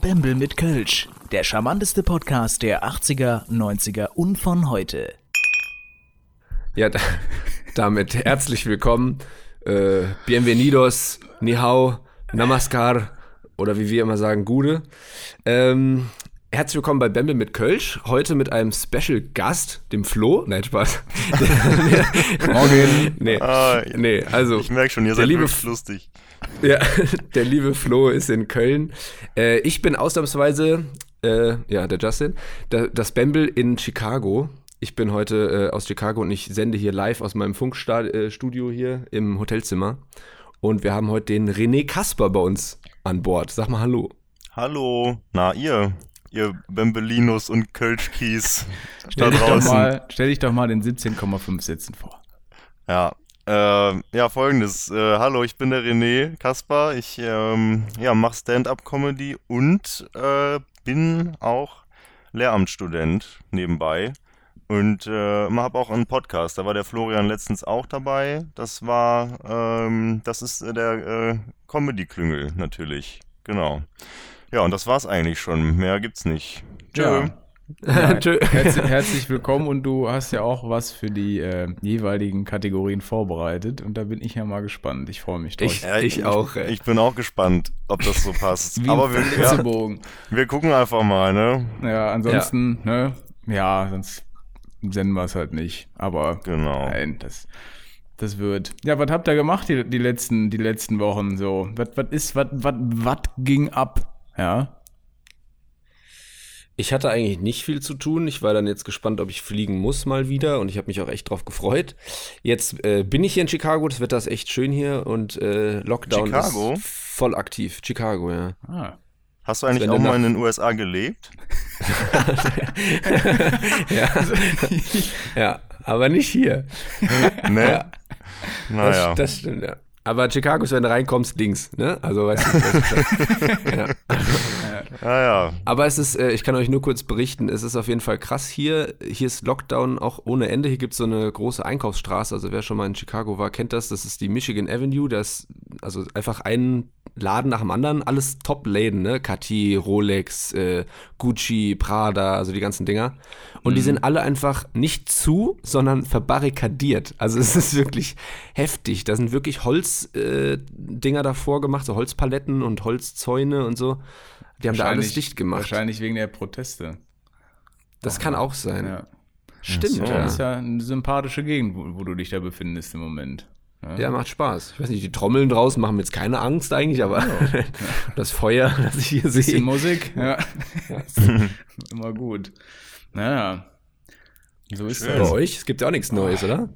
Bembel mit Kölsch. Der charmanteste Podcast der 80er, 90er und von heute. Ja, da, damit herzlich willkommen. Äh, bienvenidos, ni hao, namaskar oder wie wir immer sagen, Gude. Ähm, herzlich willkommen bei Bembel mit Kölsch. Heute mit einem Special Gast, dem Flo. Nein, Spaß. Morgen. Nee, Ah, nee, also. Ich merke schon, ihr seid liebe lustig. Ja, der liebe Flo ist in Köln. Äh, ich bin ausnahmsweise, äh, ja, der Justin, der, das Bembel in Chicago. Ich bin heute äh, aus Chicago und ich sende hier live aus meinem Funkstudio hier im Hotelzimmer. Und wir haben heute den René Kasper bei uns an Bord. Sag mal Hallo. Hallo. Na, ihr, ihr Bembelinos und Kölschkies Stell dich, doch draußen. mal, stell dich doch mal den 17,5 Sätzen vor. Ja. Äh, ja, folgendes. Äh, hallo, ich bin der René Kasper. Ich ähm, ja, mache Stand-up-Comedy und äh, bin auch Lehramtsstudent nebenbei. Und äh, habe auch einen Podcast. Da war der Florian letztens auch dabei. Das war, ähm, das ist äh, der äh, Comedy-Klüngel natürlich. Genau. Ja, und das war's eigentlich schon. Mehr gibt's nicht. Tschö. Ja. Ja, Tschö. herzlich, herzlich willkommen und du hast ja auch was für die äh, jeweiligen Kategorien vorbereitet und da bin ich ja mal gespannt. Ich freue mich drauf. Ich- Ja, Ich auch, ey. Ich bin auch gespannt, ob das so passt. Wie Aber wir, ja, wir gucken einfach mal, ne? Ja, ansonsten, ne? Ja, sonst senden wir es halt nicht. Aber Genau. nein, das, das wird. Ja, was habt ihr gemacht die, die, letzten, die letzten Wochen so? Was was ist, was was was ging ab? Ja. Ich hatte eigentlich nicht viel zu tun. Ich war dann jetzt gespannt, ob ich fliegen muss mal wieder und ich habe mich auch echt drauf gefreut. Jetzt äh, bin ich hier in Chicago, das Wetter ist echt schön hier und äh, Lockdown Chicago? ist voll aktiv. Chicago, ja. Ah. Hast du eigentlich Wenn auch mal in den USA gelebt? ja. ja, aber nicht hier. Ne? Ja. Naja. Das, das stimmt, ja. Aber Chicago ist, wenn du reinkommst, links, ne? Also, weißt du, das ist, ja. Ja, ja. Aber es ist, äh, ich kann euch nur kurz berichten, es ist auf jeden Fall krass hier. Hier ist Lockdown auch ohne Ende. Hier gibt es so eine große Einkaufsstraße. Also wer schon mal in Chicago war, kennt das. Das ist die Michigan Avenue. Das ist also einfach ein Laden nach dem anderen. Alles Top-Läden, ne? Cartier, Rolex, äh, Gucci, Prada, also die ganzen Dinger. Und die sind alle einfach nicht zu, sondern verbarrikadiert. Also es ist wirklich heftig. Da sind wirklich Holzdinger äh, davor gemacht, so Holzpaletten und Holzzäune und so. Die haben da alles dicht gemacht. Wahrscheinlich wegen der Proteste. Das kann auch sein. Ja. Stimmt, so. ja. Das ist ja eine sympathische Gegend, wo, wo du dich da befindest im Moment. Ja, macht Spaß. Ich weiß nicht, die Trommeln draußen machen mir jetzt keine Angst eigentlich, aber das Feuer, das ich hier sehe. Musik, ja. Immer gut. Naja. So ist Schön. Bei das. euch? Es gibt ja auch nichts Neues, oder?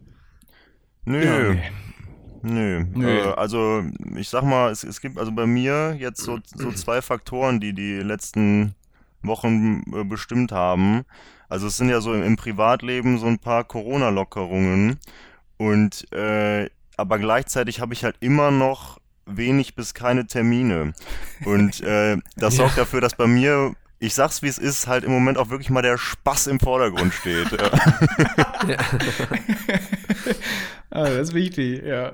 Nö. Ja, okay. Nö. Nö. Äh, also, ich sag mal, es, es gibt also bei mir jetzt so, so zwei Faktoren, die die letzten Wochen äh, bestimmt haben. Also, es sind ja so im, im Privatleben so ein paar Corona-Lockerungen. Und, äh, aber gleichzeitig habe ich halt immer noch wenig bis keine Termine. Und äh, das sorgt dafür, dass bei mir, ich sag's wie es ist, halt im Moment auch wirklich mal der Spaß im Vordergrund steht. Ja. Ah, das ist wichtig, ja.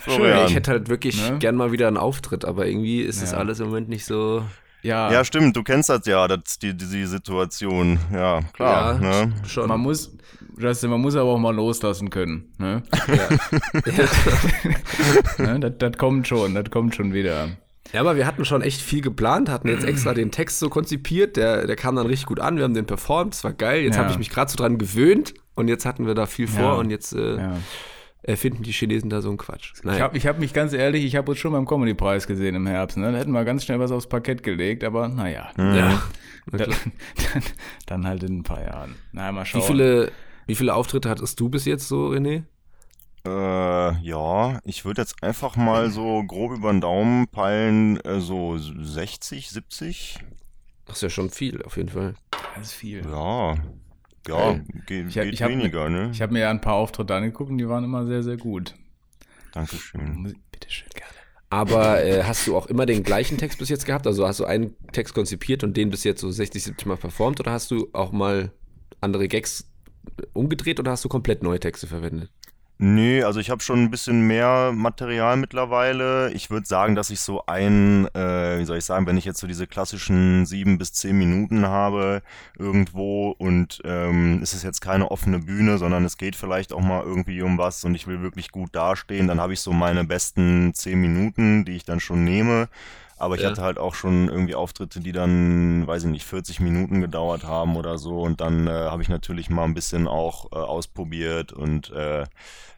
Florian. Ich hätte halt wirklich Ne? gern mal wieder einen Auftritt, aber irgendwie ist das Ja. alles im Moment nicht so. Ja, Ja, stimmt, du kennst das ja, das, die, die, Situation. Ja, klar. ja, ne? schon. man muss, Justin, man muss aber auch mal loslassen können. Ne? ne? Das, das kommt schon, das kommt schon wieder. Ja, aber wir hatten schon echt viel geplant, hatten jetzt extra den Text so konzipiert, der, der kam dann richtig gut an, wir haben den performt, das war geil. Jetzt Ja. habe ich mich gerade so dran gewöhnt und jetzt hatten wir da viel vor Ja. und jetzt äh, Ja. erfinden die Chinesen da so einen Quatsch. Ich Naja. habe ich hab mich ganz ehrlich, ich habe uns schon beim Comedy-Preis gesehen im Herbst. Ne? Da hätten wir ganz schnell was aufs Parkett gelegt, aber naja. ja. Na Dann, dann, dann halt in ein paar Jahren. Na, mal schauen. Wie viele, wie viele Auftritte hattest du bis jetzt so, René? Äh, ja, ich würde jetzt einfach mal so grob über den Daumen peilen, äh, so 60, 70. Das ist ja schon viel, auf jeden Fall. Das ist viel. Ja, ja, geht, Ich hab- geht ich hab- weniger, ne? Ich habe mir ja ein paar Auftritte angeguckt und die waren immer sehr, sehr gut. Dankeschön. Bitteschön, gerne. Aber äh, hast du auch immer den gleichen Text bis jetzt gehabt? Also hast du einen Text konzipiert und den bis jetzt so 60, 70 Mal performt oder hast du auch mal andere Gags umgedreht oder hast du komplett neue Texte verwendet? Nee, also ich habe schon ein bisschen mehr Material mittlerweile. Ich würde sagen, dass ich so ein, äh, wie soll ich sagen, wenn ich jetzt so diese klassischen sieben bis zehn Minuten habe irgendwo und ähm, es ist jetzt keine offene Bühne, sondern es geht vielleicht auch mal irgendwie um was und ich will wirklich gut dastehen, dann habe ich so meine besten zehn Minuten, die ich dann schon nehme. Aber ich Ja. hatte halt auch schon irgendwie Auftritte, die dann, weiß ich nicht, 40 Minuten gedauert haben oder so. Und dann äh, habe ich natürlich mal ein bisschen auch äh, ausprobiert und äh,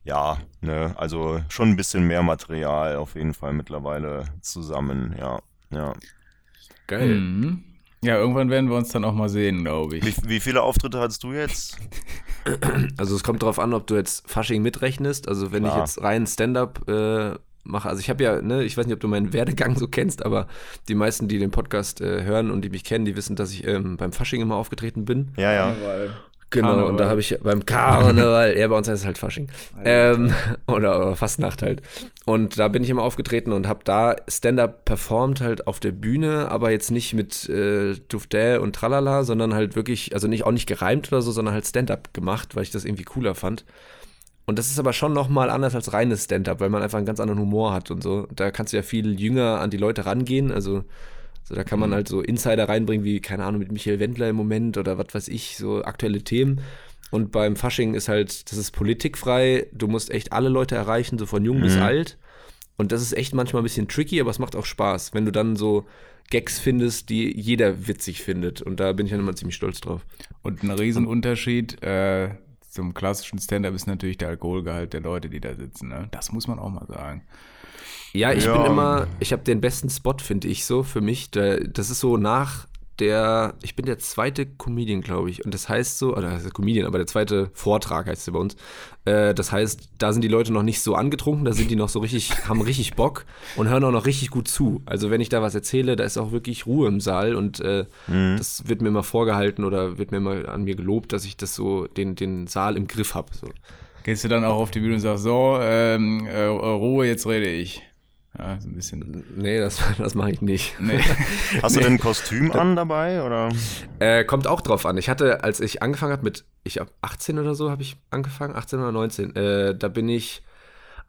ja, ne, also schon ein bisschen mehr Material auf jeden Fall mittlerweile zusammen, ja. Ja. Geil. Mhm. Ja, irgendwann werden wir uns dann auch mal sehen, glaube ich. Wie, wie viele Auftritte hattest du jetzt? Also es kommt drauf an, ob du jetzt Fasching mitrechnest. Also wenn ich Klar. jetzt rein Stand-up äh, mache, also ich habe ja, ne, ich weiß nicht, ob du meinen Werdegang so kennst, aber die meisten, die den Podcast äh, hören und die mich kennen, die wissen, dass ich ähm, beim Fasching immer aufgetreten bin. Ja, ja. Genau, Karneval. und da habe ich beim Karneval, ja, bei uns heißt es halt Fasching. Ähm, oder, oder Fastnacht halt. Und da bin ich immer aufgetreten und habe da Stand-up performt halt auf der Bühne, aber jetzt nicht mit äh, Duftä und Tralala, sondern halt wirklich, also nicht auch nicht gereimt oder so, sondern halt Stand-up gemacht, weil ich das irgendwie cooler fand. Und das ist aber schon nochmal anders als reines Stand-up, weil man einfach einen ganz anderen Humor hat und so. Da kannst du ja viel jünger an die Leute rangehen. Also, so, da kann man halt so Insider reinbringen, wie, keine Ahnung, mit Michael Wendler im Moment oder was weiß ich, so aktuelle Themen. Und beim Fasching ist halt, das ist politikfrei. Du musst echt alle Leute erreichen, so von jung bis Mhm. alt. Und das ist echt manchmal ein bisschen tricky, aber es macht auch Spaß, wenn du dann so Gags findest, die jeder witzig findet. Und da bin ich dann immer ziemlich stolz drauf. Und ein Riesenunterschied äh, zum klassischen Stand-up ist natürlich der Alkoholgehalt der Leute, die da sitzen. Ne? Das muss man auch mal sagen. Ja, ich Ja. bin immer, ich habe den besten Spot, finde ich so, für mich. Da, das ist so nach der, ich bin der zweite Comedian, glaube ich. Und das heißt so, oder das ist Comedian, aber der zweite Vortrag heißt es bei uns. Äh, das heißt, da sind die Leute noch nicht so angetrunken, da sind die noch so richtig, haben richtig Bock und hören auch noch richtig gut zu. Also wenn ich da was erzähle, da ist auch wirklich Ruhe im Saal und äh, das wird mir immer vorgehalten oder wird mir immer an mir gelobt, dass ich das so, den, den Saal im Griff habe. So. Gehst du dann auch auf die Bühne und sagst, so, ähm, äh, Ruhe, jetzt rede ich. Ja, so ein bisschen. Nee, das, das mache ich nicht. Nee. Hast du denn ein Kostüm an dabei? Oder? Äh, kommt auch drauf an. Ich hatte, als ich angefangen habe mit, ich hab 18 oder so habe ich angefangen, 18 oder 19, äh, da bin ich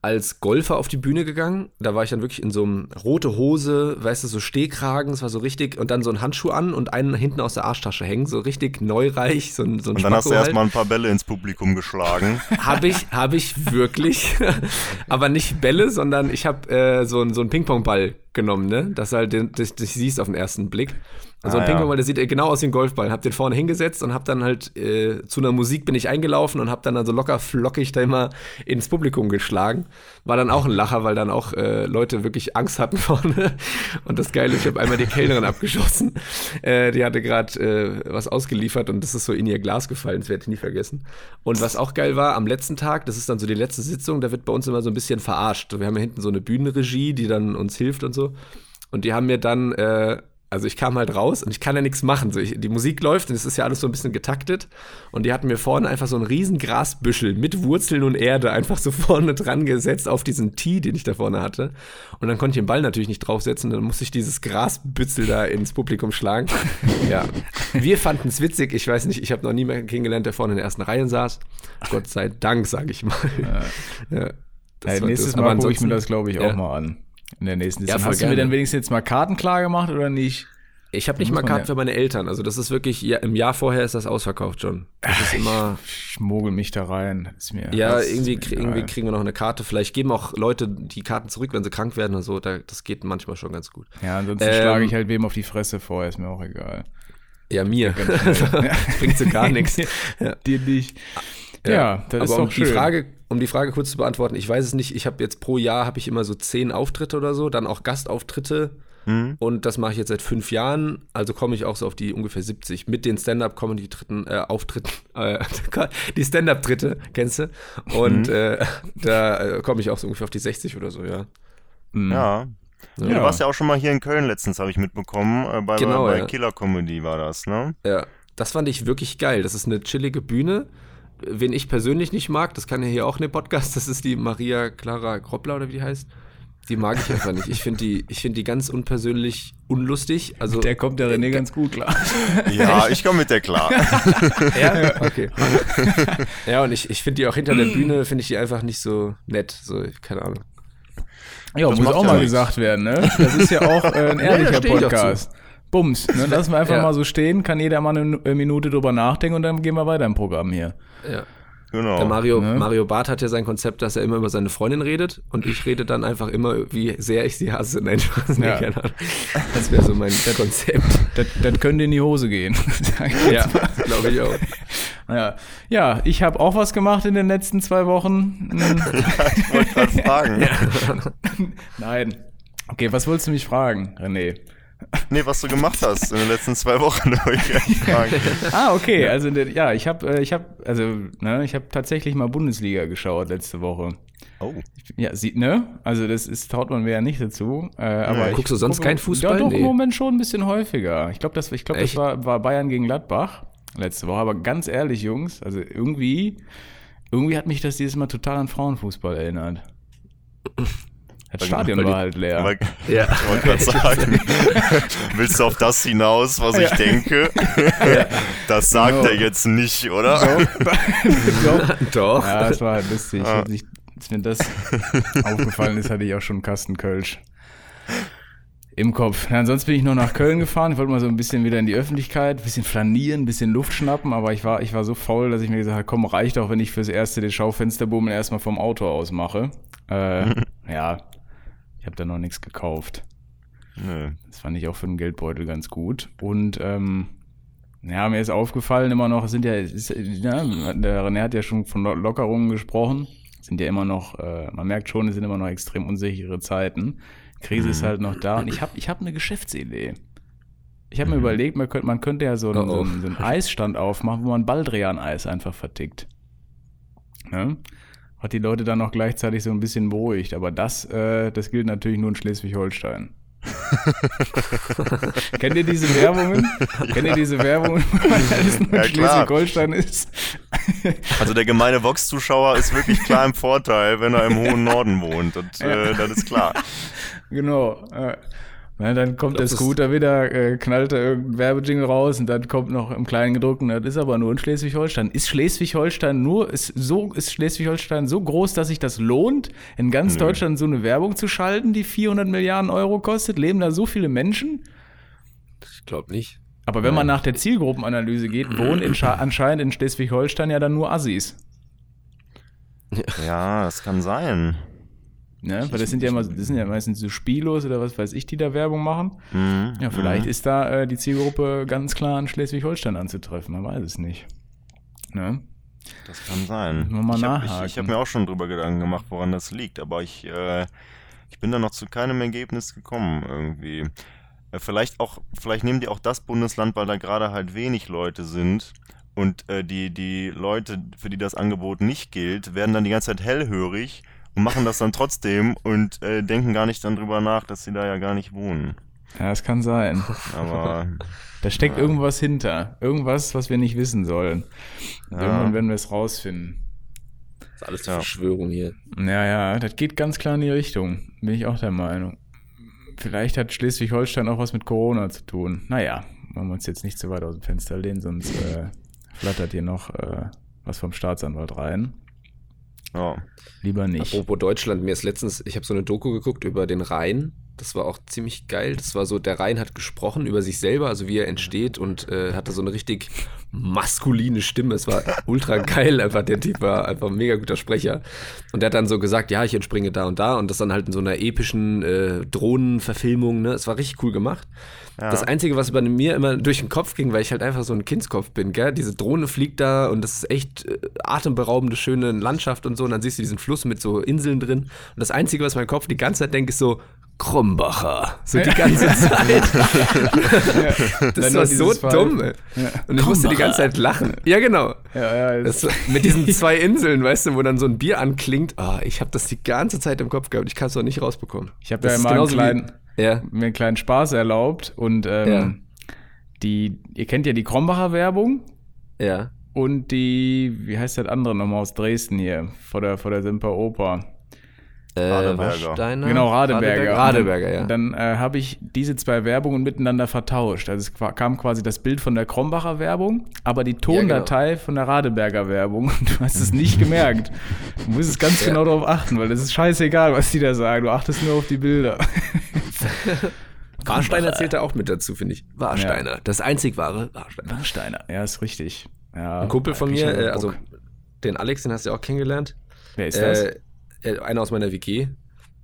als Golfer auf die Bühne gegangen. Da war ich dann wirklich in so einem rote Hose, weißt du, so Stehkragen, es war so richtig, und dann so ein Handschuh an und einen hinten aus der Arschtasche hängen, so richtig neureich, so ein, so ein Und dann hast du Spacko halt. erstmal ein paar Bälle ins Publikum geschlagen. Habe ich, habe ich wirklich. Aber nicht Bälle, sondern ich habe äh, so, einen- so einen Ping-Pong-Ball genommen, ne? Das halt, den, das, das siehst auf den ersten Blick. Und so ein Ah, ja. Ping-Pong-Ball, der sieht genau aus wie ein Golfball. Hab den vorne hingesetzt und hab dann halt äh, zu einer Musik bin ich eingelaufen und hab dann, dann so locker flockig da immer ins Publikum geschlagen. War dann auch ein Lacher, weil dann auch äh, Leute wirklich Angst hatten vorne. Und das Geile, ich habe einmal die Kellnerin abgeschossen. Äh, die hatte gerade äh, was ausgeliefert und das ist so in ihr Glas gefallen. Das werde ich nie vergessen. Und was auch geil war, am letzten Tag, das ist dann so die letzte Sitzung, da wird bei uns immer so ein bisschen verarscht. Wir haben ja hinten so eine Bühnenregie, die dann uns hilft und so. Und die haben mir dann, äh, also ich kam halt raus und ich kann ja nichts machen. So ich, die Musik läuft und es ist ja alles so ein bisschen getaktet. Und die hatten mir vorne einfach so einen riesen Grasbüschel mit Wurzeln und Erde einfach so vorne dran gesetzt auf diesen Tee, den ich da vorne hatte. Und dann konnte ich den Ball natürlich nicht draufsetzen. Dann musste ich dieses Grasbützel da ins Publikum schlagen. ja. Wir fanden es witzig. Ich weiß nicht, ich habe noch nie mehr kennengelernt, der vorne in der ersten Reihe saß. Gott sei Dank, sage ich mal. Ja. Das Hey, war nächstes Mal gucke ich mir das, glaube ich, auch Ja. mal an. In der nächsten Ja, Sitzung. voll Hast du mir gerne. dann wenigstens jetzt mal Karten klar gemacht oder nicht? Ich habe nicht mal Karten ja- für meine Eltern. Also das ist wirklich, ja, im Jahr vorher ist das ausverkauft schon. Das ist immer, Ich mogel mich da rein. Das Ist mir, ja, das irgendwie, mir irgendwie kriegen wir noch eine Karte. Vielleicht geben auch Leute die Karten zurück, wenn sie krank werden und so. Da, das geht manchmal schon ganz gut. Ja, ansonsten Ähm, schlage ich halt wem auf die Fresse vor, ist mir auch egal. Ja, mir. Bringt so gar nichts. Ja. Dir nicht. Ja, das Aber ist um doch schön. die Frage, um die Frage kurz zu beantworten, ich weiß es nicht. Ich habe jetzt pro Jahr habe ich immer so zehn Auftritte oder so, dann auch Gastauftritte. Hm? Und das mache ich jetzt seit fünf Jahren, also komme ich auch so auf die ungefähr 70 mit den Stand-up-Comedy-Dritten, äh, Auftritten, äh, die Stand-up-Dritte, kennst du? Und Mhm. äh, da äh, komme ich auch so ungefähr auf die 60 oder so, ja. Mhm. Ja. Ja. Du warst ja auch schon mal hier in Köln letztens, habe ich mitbekommen. Äh, bei Genau, bei ja. Killer Comedy war das, ne? Ja, das fand ich wirklich geil. Das ist eine chillige Bühne. Wen ich persönlich nicht mag, das kann ja hier auch in dem Podcast, das ist die Maria Clara Groppler oder wie die heißt. Die mag ich einfach nicht. Ich finde die, ich find die ganz unpersönlich unlustig. Also, Der kommt der René ganz gut klar. Ja, ich komme mit der klar. ja, okay. ja, und ich, ich finde die auch hinter der Bühne, finde ich die einfach nicht so nett. So, keine Ahnung. Ja, Das muss auch ja mal nichts. gesagt werden, ne? Das ist ja auch äh, ein ehrlicher auch Podcast. Bums, ne? Lassen wir einfach Ja. mal so stehen, kann jeder mal eine äh, Minute drüber nachdenken und dann gehen wir weiter im Programm hier. Ja. Genau. Der Mario, Ne? Mario Barth hat ja sein Konzept, dass er immer über seine Freundin redet und ich rede dann einfach immer, wie sehr ich sie hasse. Nein, Spaß, nee, Ja. keine Ahnung. Das wäre so mein Konzept. Das, das könnte in die Hose gehen. Ja, glaube ich auch. Ja, ja ich habe auch was gemacht in den letzten zwei Wochen. Ich wollte gerade fragen. Nein. Okay, was wolltest du mich fragen, René? Nee, was du gemacht hast in den letzten zwei Wochen, wollte ich gleich fragen. Ah, okay. Also ja, ich habe, äh, ich habe, also ne, ich habe tatsächlich mal Bundesliga geschaut letzte Woche. Oh. Ja, sieht, ne? Also das ist, traut man mir ja nicht dazu. Äh, aber ich Guckst du sonst gucke- keinen Fußball? Ja, doch, Nee. im Moment schon ein bisschen häufiger. Ich glaube, das, ich glaub, das war, war Bayern gegen Gladbach letzte Woche. Aber ganz ehrlich, Jungs, also irgendwie, irgendwie hat mich das dieses Mal total an Frauenfußball erinnert. Das Stadion war halt leer. Aber, Ja. ich wollte gerade sagen, willst du auf das hinaus, was ich Ja. denke? Das sagt Genau. er jetzt nicht, oder? Doch. Doch. Ja, das war halt lustig. Ah. Ich, als mir das aufgefallen ist, hatte ich auch schon einen Kasten Kölsch im Kopf. Ja, ansonsten bin ich noch nach Köln gefahren. Ich wollte mal so ein bisschen wieder in die Öffentlichkeit, ein bisschen flanieren, ein bisschen Luft schnappen, aber ich war, ich war so faul, dass ich mir gesagt habe, komm, reicht auch, wenn ich fürs erste den Schaufensterbummel erstmal vom Auto aus mache. Äh, ja, ich habe da noch nichts gekauft. Nö. Das fand ich auch für den Geldbeutel ganz gut. Und ähm, ja, mir ist aufgefallen immer noch, es sind ja, ist, ja, der René hat ja schon von Lo- Lockerungen gesprochen, Es sind ja immer noch, äh, man merkt schon, es sind immer noch extrem unsichere Zeiten. Krise ist halt noch da und ich habe ich hab eine Geschäftsidee. Ich habe mir überlegt, man könnte, man könnte ja so einen, Oh, oh. so einen, so einen Eisstand aufmachen, wo man Baldrian-Eis einfach vertickt. Ne? Hat die Leute dann noch gleichzeitig so ein bisschen beruhigt. Aber das, äh, das gilt natürlich nur in Schleswig-Holstein. Kennt ihr diese Werbungen? Kennt ihr diese Werbungen, wo man alles nur in Ja. Schleswig-Holstein ist? Also der gemeine Vox-Zuschauer ist wirklich klar im Vorteil, wenn er im hohen Norden wohnt. Und, äh, das ist klar. Genau. Na, dann kommt der das ist- Scooter wieder, äh, knallt da irgendein Werbejingle raus und dann kommt noch im kleinen gedruckten, das ist aber nur in Schleswig-Holstein. Ist Schleswig-Holstein nur, ist so, ist Schleswig-Holstein so groß, dass sich das lohnt, in ganz Nö. Deutschland so eine Werbung zu schalten, die 400 Milliarden Euro kostet? Leben da so viele Menschen? Ich glaube nicht. Aber wenn man nach der Zielgruppenanalyse geht, wohnen in anscheinend in Schleswig-Holstein ja dann nur Assis. Ja, das kann sein. Ne? Weil das sind ja immer, das sind ja meistens so Spielos oder was weiß ich, die da Werbung machen. Mhm. Ja, vielleicht ist da äh, die Zielgruppe ganz klar in Schleswig-Holstein anzutreffen, man weiß es nicht. Ne? Das kann sein. Mal ich habe nachhaken. ich, ich hab mir auch schon drüber Gedanken gemacht, woran das liegt, aber ich, äh, ich bin da noch zu keinem Ergebnis gekommen irgendwie. Äh, vielleicht auch, vielleicht nehmen die auch das Bundesland, weil da gerade halt wenig Leute sind und äh, die, die Leute, für die das Angebot nicht gilt, werden dann die ganze Zeit hellhörig und machen das dann trotzdem und äh, denken gar nicht dann drüber nach, dass sie da ja gar nicht wohnen. Ja, das kann sein. Aber Da steckt Ja. irgendwas hinter. Irgendwas, was wir nicht wissen sollen. Ja. Irgendwann werden wir es rausfinden. Das ist alles Ja. Verschwörung hier. Ja, ja, das geht ganz klar in die Richtung. Bin ich auch der Meinung. Vielleicht hat Schleswig-Holstein auch was mit Corona zu tun. Naja, wollen wir uns jetzt nicht zu weit aus dem Fenster lehnen, sonst äh, flattert hier noch äh, was vom Staatsanwalt rein. Ja. Lieber nicht. Apropos Deutschland, mir ist letztens, ich habe so eine Doku geguckt über den Rhein. Das war auch ziemlich geil. Das war so, der Rhein hat gesprochen über sich selber, also wie er entsteht und äh, hatte so eine richtig maskuline Stimme. Es war ultra geil, einfach der Typ war einfach ein mega guter Sprecher. Und der hat dann so gesagt, ja, ich entspringe da und da und das dann halt in so einer epischen äh, Drohnenverfilmung. Ne? Es war richtig cool gemacht. Ja. Das Einzige, was bei mir immer durch den Kopf ging, weil ich halt einfach so ein Kindskopf bin, gell? Diese Drohne fliegt da und das ist echt äh, atemberaubende, schöne Landschaft und so. Und dann siehst du diesen Fluss mit so Inseln drin. Und das Einzige, was mein Kopf die ganze Zeit denkt, ist so, Krombacher. So die ganze Zeit. Das war so dumm, ey. Und ich musste die ganze Zeit lachen. Ja, genau. Ja, ja, Das, mit diesen zwei Inseln, weißt du, wo dann so ein Bier anklingt. Ah, ich habe das die ganze Zeit im Kopf gehabt. Ich kann es doch nicht rausbekommen. Ich habe ja immer einen kleinen, Ja. mir einen kleinen Spaß erlaubt und ähm, die, ihr kennt ja die Krombacher Werbung Ja. und die, wie heißt das andere nochmal aus Dresden hier, vor der, vor der Semper Oper. Äh, Radeberger. Warsteiner? Genau, Radeberger. Radeberger, ja. Und Dann, äh, habe ich diese zwei Werbungen miteinander vertauscht. Also es kam quasi das Bild von der Krombacher Werbung, aber die Tondatei von der Radeberger Werbung. Du hast es nicht gemerkt. Du musst es ganz Ja. genau darauf achten, weil es ist scheißegal, was die da sagen. Du achtest nur auf die Bilder. Warsteiner zählt da auch mit dazu, finde ich. Warsteiner. Das einzig wahre Warsteiner. Warsteiner, ja, ist richtig. Ja, Ein Kumpel von mir, äh, also den Alex, den hast du ja auch kennengelernt. Wer ist das? Äh, einer aus meiner WG.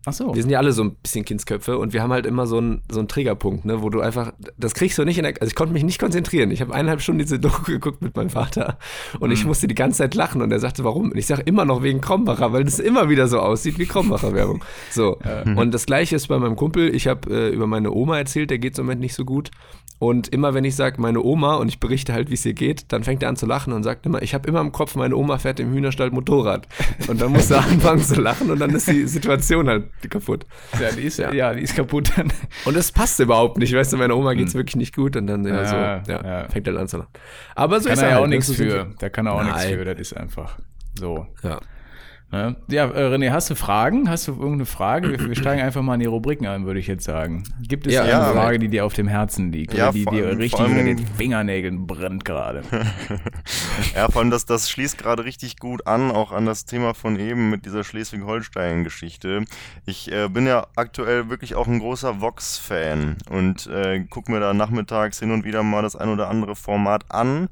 Ach so. Wir sind ja alle so ein bisschen Kindsköpfe und wir haben halt immer so einen so einen Triggerpunkt, ne, wo du einfach, das kriegst du nicht in der, also ich konnte mich nicht konzentrieren. Ich habe eineinhalb Stunden diese Doku geguckt mit meinem Vater und Mhm. ich musste die ganze Zeit lachen und er sagte, warum? Und ich sage immer noch wegen Krombacher, weil das immer wieder so aussieht wie Krombacher Werbung. So. Und das gleiche ist bei meinem Kumpel. Ich habe äh, über meine Oma erzählt, der geht im Moment nicht so gut. Und immer wenn ich sage, meine Oma, und ich berichte halt, wie es ihr geht, dann fängt er an zu lachen und sagt immer, ich habe immer im Kopf, meine Oma fährt im Hühnerstall Motorrad. Und dann muss er anfangen zu lachen und dann ist die Situation halt kaputt. ja, die ist, Ja. ja. die ist kaputt dann. Und es passt überhaupt nicht, weißt du, meiner Oma geht's wirklich nicht gut und dann Hm. Ja, so, ja, ja. fängt er an zu lachen. Aber so Kann ist er ja halt, auch ne? nichts für. Da kann er auch nichts für. Das ist einfach so. Ja. Ne? Ja, äh, René, hast du Fragen? Hast du irgendeine Frage? Wir, wir steigen einfach mal in die Rubriken ein, würde ich jetzt sagen. Gibt es Ja, eine ja. Frage, die dir auf dem Herzen liegt? Ja, oder die dir richtig allem- unter den Fingernägeln brennt gerade? Ja, vor allem, das, das schließt gerade richtig gut an, auch an das Thema von eben mit dieser Schleswig-Holstein-Geschichte. Ich äh, bin ja aktuell wirklich auch ein großer Vox-Fan und äh, gucke mir da nachmittags hin und wieder mal das ein oder andere Format an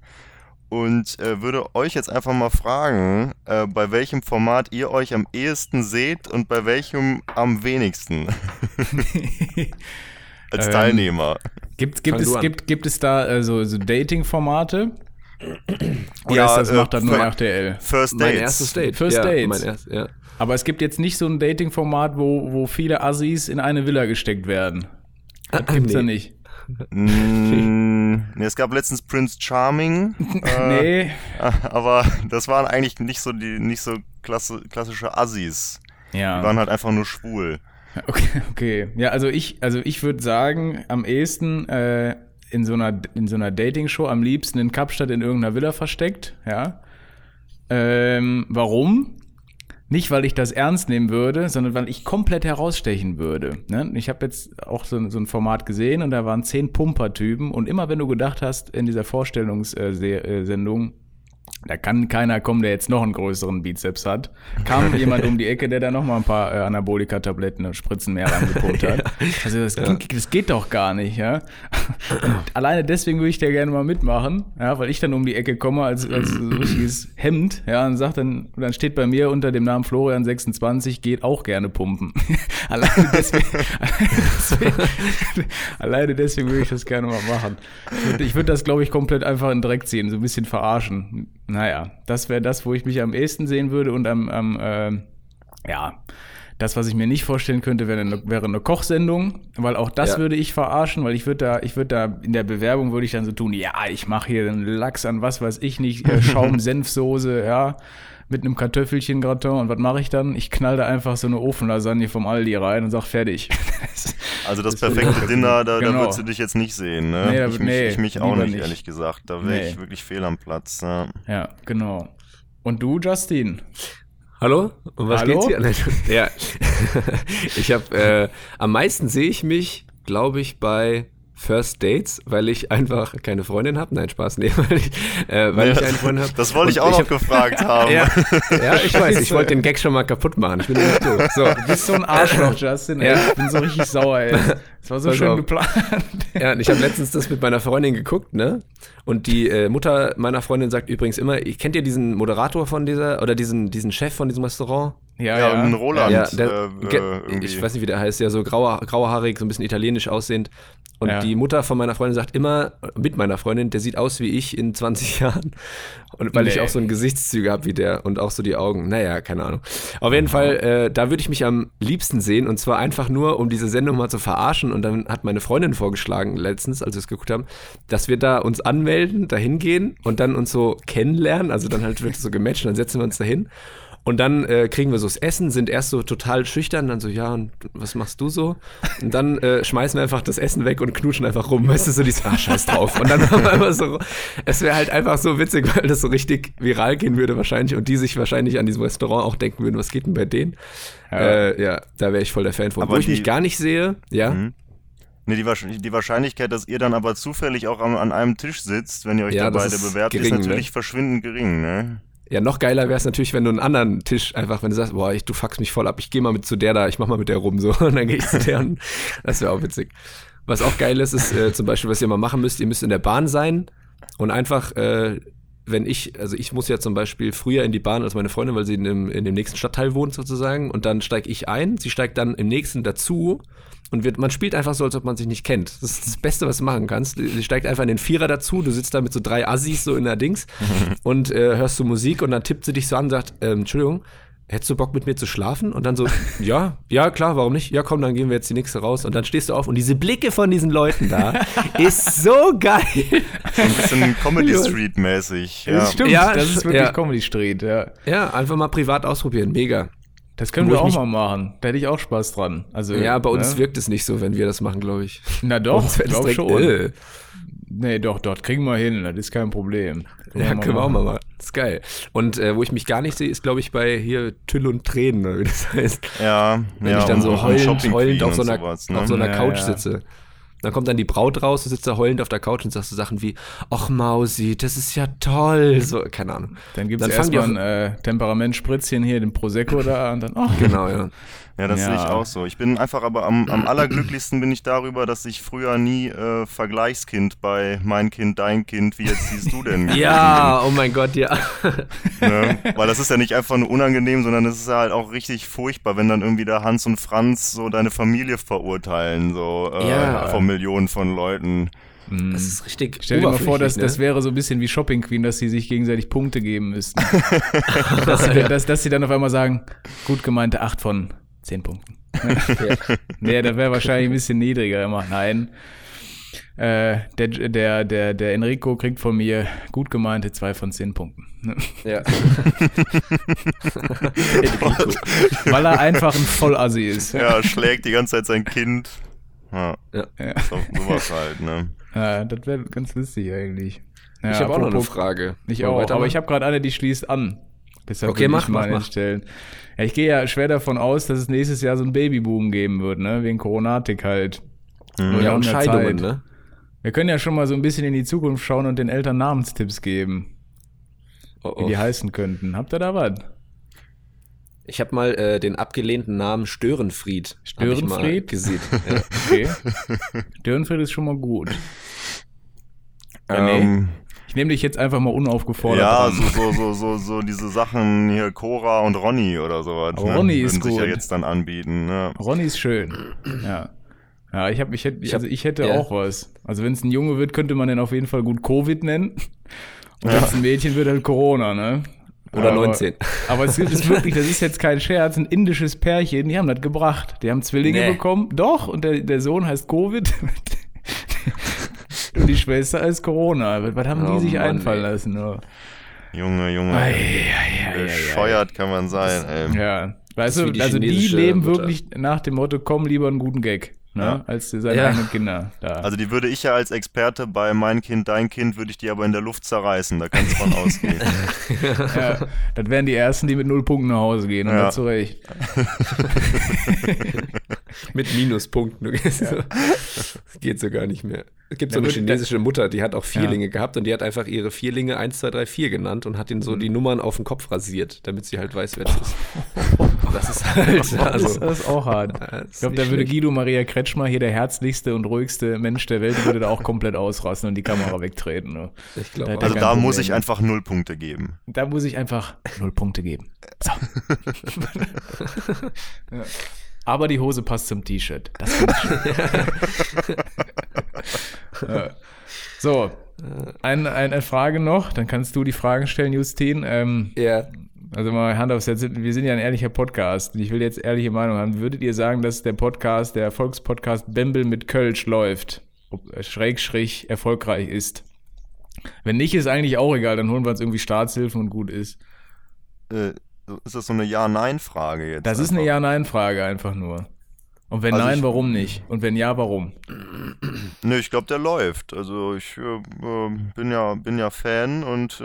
und äh, würde euch jetzt einfach mal fragen, äh, bei welchem Format ihr euch am ehesten seht und bei welchem am wenigsten als Ähm, Teilnehmer. Gibt, gibt, es, gibt, gibt es da äh, so, so Dating-Formate? Oder Ja, ist das, äh, macht das nur RTL? First Mein Dates. erstes Date. First ja, Dates. Mein erst, ja. Aber es gibt jetzt nicht so ein Dating-Format, wo, wo viele Assis in eine Villa gesteckt werden. Das gibt's Nee. da nicht. Mm, nee, es gab letztens Prince Charming. äh, nee, Aber das waren eigentlich nicht so die nicht so klasse, klassische Assis. Die ja. waren halt einfach nur schwul. Okay, okay. Ja, also ich, also ich würde sagen, am ehesten äh, in so einer, in so einer Dating-Show am liebsten in Kapstadt in irgendeiner Villa versteckt, ja. Ähm, warum? Nicht, weil ich das ernst nehmen würde, sondern weil ich komplett herausstechen würde. Ne? Ich habe jetzt auch so, so ein Format gesehen und da waren zehn Pumpertypen und immer wenn du gedacht hast in dieser Vorstellungssendung, da kann keiner kommen, der jetzt noch einen größeren Bizeps hat, kam jemand um die Ecke, der da noch mal ein paar äh, Anabolika-Tabletten und Spritzen mehr reingepumpt hat. Also das, ging, das geht doch gar nicht, ja. Und alleine deswegen würde ich da gerne mal mitmachen, ja, weil ich dann um die Ecke komme als, als richtiges Hemd, ja, und sagt dann, und dann steht bei mir unter dem Namen Florian 26, geht auch gerne pumpen. alleine deswegen, deswegen, alleine deswegen würde ich das gerne mal machen. Ich würde würd das, glaube ich, komplett einfach in den Dreck ziehen, so ein bisschen verarschen. Naja, das wäre das, wo ich mich am ehesten sehen würde und am, am ähm, ja, das, was ich mir nicht vorstellen könnte, wäre eine, wäre eine Kochsendung, weil auch das Ja. würde ich verarschen, weil ich würde da, ich würde da in der Bewerbung würde ich dann so tun, ja, ich mache hier einen Lachs an was weiß ich nicht, äh, Schaum, Senfsoße, ja, mit einem Kartoffelchen Gratin und was mache ich dann? Ich knall da einfach so eine Ofenlasagne vom Aldi rein und sag fertig. Also das, Das perfekte Dinner, da, da genau. würdest du dich jetzt nicht sehen, ne? Nee, da ich, wird- mich, nee, ich mich auch nicht, nicht. ehrlich gesagt. Da wäre Nee. ich wirklich fehl am Platz. Ja. ja, genau. Und du, Justin? Hallo? Um was Hallo? geht's hier? Ja. ich habe äh, am meisten sehe ich mich, glaube ich, bei First Dates, weil ich einfach keine Freundin habe. Nein, Spaß, nee, weil ich, äh, weil ich eine Freundin habe. Das wollte ich auch noch gefragt haben. Ja, ja, ich weiß, ich wollte den Gag schon mal kaputt machen. Ich bin nicht so. so. Du bist so ein Arschloch, Justin. Ey. Ja. Ich bin so richtig sauer, ey. Das war so Pass schön auf. geplant. Ja, und ich habe letztens das mit meiner Freundin geguckt, ne? Und die äh, Mutter meiner Freundin sagt übrigens immer, kennt ihr diesen Moderator von dieser, oder diesen, diesen Chef von diesem Restaurant? Ja, ein Roland. Ja, der, äh, äh, ich weiß nicht, wie der heißt, ja so grauer, grauhaarig, so ein bisschen italienisch aussehend. Und Ja. die Mutter von meiner Freundin sagt immer, mit meiner Freundin, der sieht aus wie ich in 20 Jahren. Und weil ich Nee. auch so ein Gesichtszüge habe wie der und auch so die Augen. Naja, keine Ahnung. Auf jeden Fall, äh, da würde ich mich am liebsten sehen und zwar einfach nur, um diese Sendung mal zu verarschen. Und dann hat meine Freundin vorgeschlagen, letztens, als wir es geguckt haben, dass wir da uns anmelden, da hingehen und dann uns so kennenlernen. Also dann halt wird so gematcht dann setzen wir uns da hin. Und dann äh, kriegen wir so das Essen, sind erst so total schüchtern, dann so, ja, und was machst du so? Und dann äh, schmeißen wir einfach das Essen weg und knutschen einfach rum, weißt du, so dieses, ah, scheiß drauf. Und dann haben wir einfach so, es wäre halt einfach so witzig, weil das so richtig viral gehen würde wahrscheinlich und die sich wahrscheinlich an diesem Restaurant auch denken würden, was geht denn bei denen? Ja, äh, ja da wäre ich voll der Fan von. Aber Wo ich die- mich gar nicht sehe, ja, Mhm. Nee, die, die Wahrscheinlichkeit, dass ihr dann aber zufällig auch am, an einem Tisch sitzt, wenn ihr euch Ja, da beide bewerbt, gering, ist natürlich ne? verschwindend gering, ne? Ja, noch geiler wäre es natürlich, wenn du einen anderen Tisch einfach, wenn du sagst, boah, ich, du fuckst mich voll ab, ich gehe mal mit zu der da, ich mach mal mit der rum so und dann gehe ich zu der und das wäre auch witzig. Was auch geil ist, ist äh, zum Beispiel, was ihr mal machen müsst, ihr müsst in der Bahn sein und einfach, äh, wenn ich, also ich muss ja zum Beispiel früher in die Bahn als meine Freundin, weil sie in dem, in dem nächsten Stadtteil wohnt sozusagen und dann steige ich ein, sie steigt dann im nächsten dazu und wird, man spielt einfach so, als ob man sich nicht kennt. Das ist das Beste, was du machen kannst. Sie steigt einfach in den Vierer dazu, du sitzt da mit so drei Assis so in der Dings und äh, hörst du Musik und dann tippt sie dich so an und sagt, ähm, Entschuldigung, hättest du Bock mit mir zu schlafen? Und dann so, ja, ja, klar, warum nicht? Ja, komm, dann gehen wir jetzt die nächste raus. Und dann stehst du auf und diese Blicke von diesen Leuten da ist so geil. So ein bisschen Comedy Street mäßig. Ja. Das stimmt, Ja, das ist wirklich ja. Comedy Street, ja. Ja, einfach mal privat ausprobieren, mega. Das können wir ich auch mal machen. Da hätte ich auch Spaß dran. Also, Ja, bei uns ne? wirkt es nicht so, wenn wir das machen, glaube ich. Na doch, uns wär das glaub direkt, schon. äh. Nee, doch, dort kriegen wir hin, das ist kein Problem. Ja, können wir auch mal machen. Das ist geil. Und äh, wo ich mich gar nicht sehe, ist, glaube ich, bei hier Tüll und Tränen, oder wie das heißt. Ja, Wenn ja, ich dann so heulend, heulend auf so und einer, sowas, ne? auf so einer Ja, Couch ja. sitze. Dann kommt dann die Braut raus, du sitzt da heulend auf der Couch und sagst so Sachen wie, ach Mausi, das ist ja toll. So, keine Ahnung. Dann gibt es erstmal ein äh, Temperamentspritzchen hier, den Prosecco da und dann, oh, Genau, ja. Ja, das Ja. sehe ich auch so. Ich bin einfach aber am, am allerglücklichsten bin ich darüber, dass ich früher nie äh, Vergleichskind bei mein Kind, dein Kind, wie jetzt siehst du denn? Ja, oh mein Gott, ja. Ne? Weil das ist ja nicht einfach nur unangenehm, sondern es ist ja halt auch richtig furchtbar, wenn dann irgendwie der Hans und Franz so deine Familie verurteilen, so äh, Ja. von Millionen von Leuten. Das ist richtig. Stell dir mal vor, dass, oberflächlich, das ne? wäre so ein bisschen wie Shopping Queen, dass sie sich gegenseitig Punkte geben müssten. dass, sie, dass, dass sie dann auf einmal sagen, gut gemeinte 8 von 10 Punkten. nee, das wäre wahrscheinlich ein bisschen niedriger immer. Nein. Äh, der, der, der, der Enrico kriegt von mir gut gemeinte 2 von 10 Punkten. Ja. Weil er einfach ein Vollassi ist. Ja, schlägt die ganze Zeit sein Kind. Ja, Ja. So, sowas halt, ne? Ja, das wäre ganz lustig eigentlich. Ja, Ich habe auch noch eine Frage. Ich auch, aber ich habe gerade eine, die schließt an. Deshalb Okay, mach, ich mal mach, mach. stellen. Ja, ich gehe ja schwer davon aus, dass es nächstes Jahr so einen Babyboom geben wird, ne? Wegen Coronatik halt. Nur ja, und Scheidungen, ne? Wir können ja schon mal so ein bisschen in die Zukunft schauen und den Eltern Namenstipps geben, Oh, wie oh. die heißen könnten. Habt ihr da was? Ich habe mal äh, den abgelehnten Namen Störenfried. Störenfried? gesehen. Ja. Okay. Dürrenfried ist schon mal gut. Ja, nee. Ich nehme dich jetzt einfach mal unaufgefordert ja, so, so, so, so, so diese Sachen hier, Cora und Ronny oder sowas. Aber ne? Ronny ist Würden sich ja gut. jetzt dann anbieten, ne? Ronny ist schön. Ja. Ja, ich, hab, ich, hätte, Ich also ich hätte ja. auch was. Also wenn es ein Junge wird, könnte man den auf jeden Fall gut Covid nennen. Und wenn es ein Mädchen wird, halt Corona, ne? Oder aber, 19. Aber es ist wirklich, das ist jetzt kein Scherz, ein indisches Pärchen, die haben das gebracht. Die haben Zwillinge Nee. bekommen. Doch, und der, der Sohn heißt Covid. Und die Schwester heißt Corona. Was, haben Oh die sich Mann, einfallen ey. lassen? Oh. Junge, Junge. Ei, ei, ei, ei, ei. Bescheuert kann man sein, ey. Ja, weißt du, die also die leben Mutter. wirklich nach dem Motto, komm lieber einen guten Gag, ne? Ja. als seine Ja. eigenen Kinder. Da. Also die würde ich ja als Experte bei mein Kind, dein Kind, würde ich die aber in der Luft zerreißen, da kannst du von ausgehen. ja, das wären die Ersten, die mit null Punkten nach Hause gehen, und Ja. das zu Recht. Mit Minuspunkten. Du gehst so. Das geht so gar nicht mehr. Es gibt so Ja, eine gut, chinesische Mutter, die hat auch Vierlinge gehabt und die hat einfach ihre Vierlinge 1, 2, 3, 4 genannt und hat ihnen Mhm. so die Nummern auf den Kopf rasiert, damit sie halt weiß, wer das ist. Das ist halt, Das, also, das ist auch hart. ist Ich glaube, da würde schlecht. Guido Maria Kretschmer, hier der herzlichste und ruhigste Mensch der Welt, würde da auch komplett ausrasten und die Kamera wegtreten. Ne? Ich glaube Da Also da Problem muss ich einfach null Punkte geben. Da muss ich einfach null Punkte geben. So. ja. Aber die Hose passt zum T-Shirt. Das finde ich schön. ja. So, ein, ein, eine Frage noch, dann kannst du die Fragen stellen, Justin. Ähm, Ja, also mal Hand aufs Herz, wir sind ja ein ehrlicher Podcast und ich will jetzt ehrliche Meinung haben. Würdet ihr sagen, dass der Podcast, der Erfolgspodcast Bembel mit Kölsch läuft, ob, schräg, schräg erfolgreich ist? Wenn nicht, ist eigentlich auch egal, dann holen wir uns irgendwie Staatshilfen und gut ist. Äh, ist das so eine Ja-Nein-Frage jetzt? Das ist eine einfach? Ja-Nein-Frage einfach nur. Und wenn Also nein, ich- warum nicht? Und wenn ja, warum? Ne, ich glaube, der läuft. Also ich äh, äh, bin ja, bin ja Fan und äh,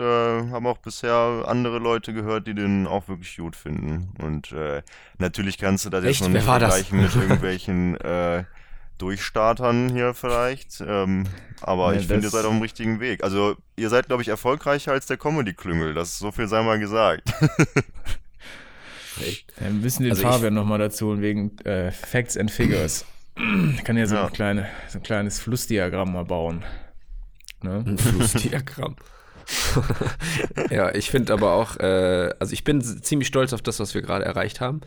habe auch bisher andere Leute gehört, die den auch wirklich gut finden. Und äh, natürlich kannst du das Echt? jetzt noch nicht vergleichen mit irgendwelchen äh, Durchstartern hier vielleicht. Ähm, aber Ja, ich finde, ihr seid auf dem richtigen Weg. Also ihr seid, glaube ich, erfolgreicher als der Comedy-Klüngel. Das so viel sei mal gesagt. Ja, wir müssen den Also Fabian nochmal dazu holen wegen äh, Facts and Figures. Ich kann ja so, Ja. Ein, kleine, so ein kleines Flussdiagramm mal bauen. Ne? Ein Flussdiagramm. ja, ich finde aber auch, äh, also ich bin ziemlich stolz auf das, was wir gerade erreicht haben.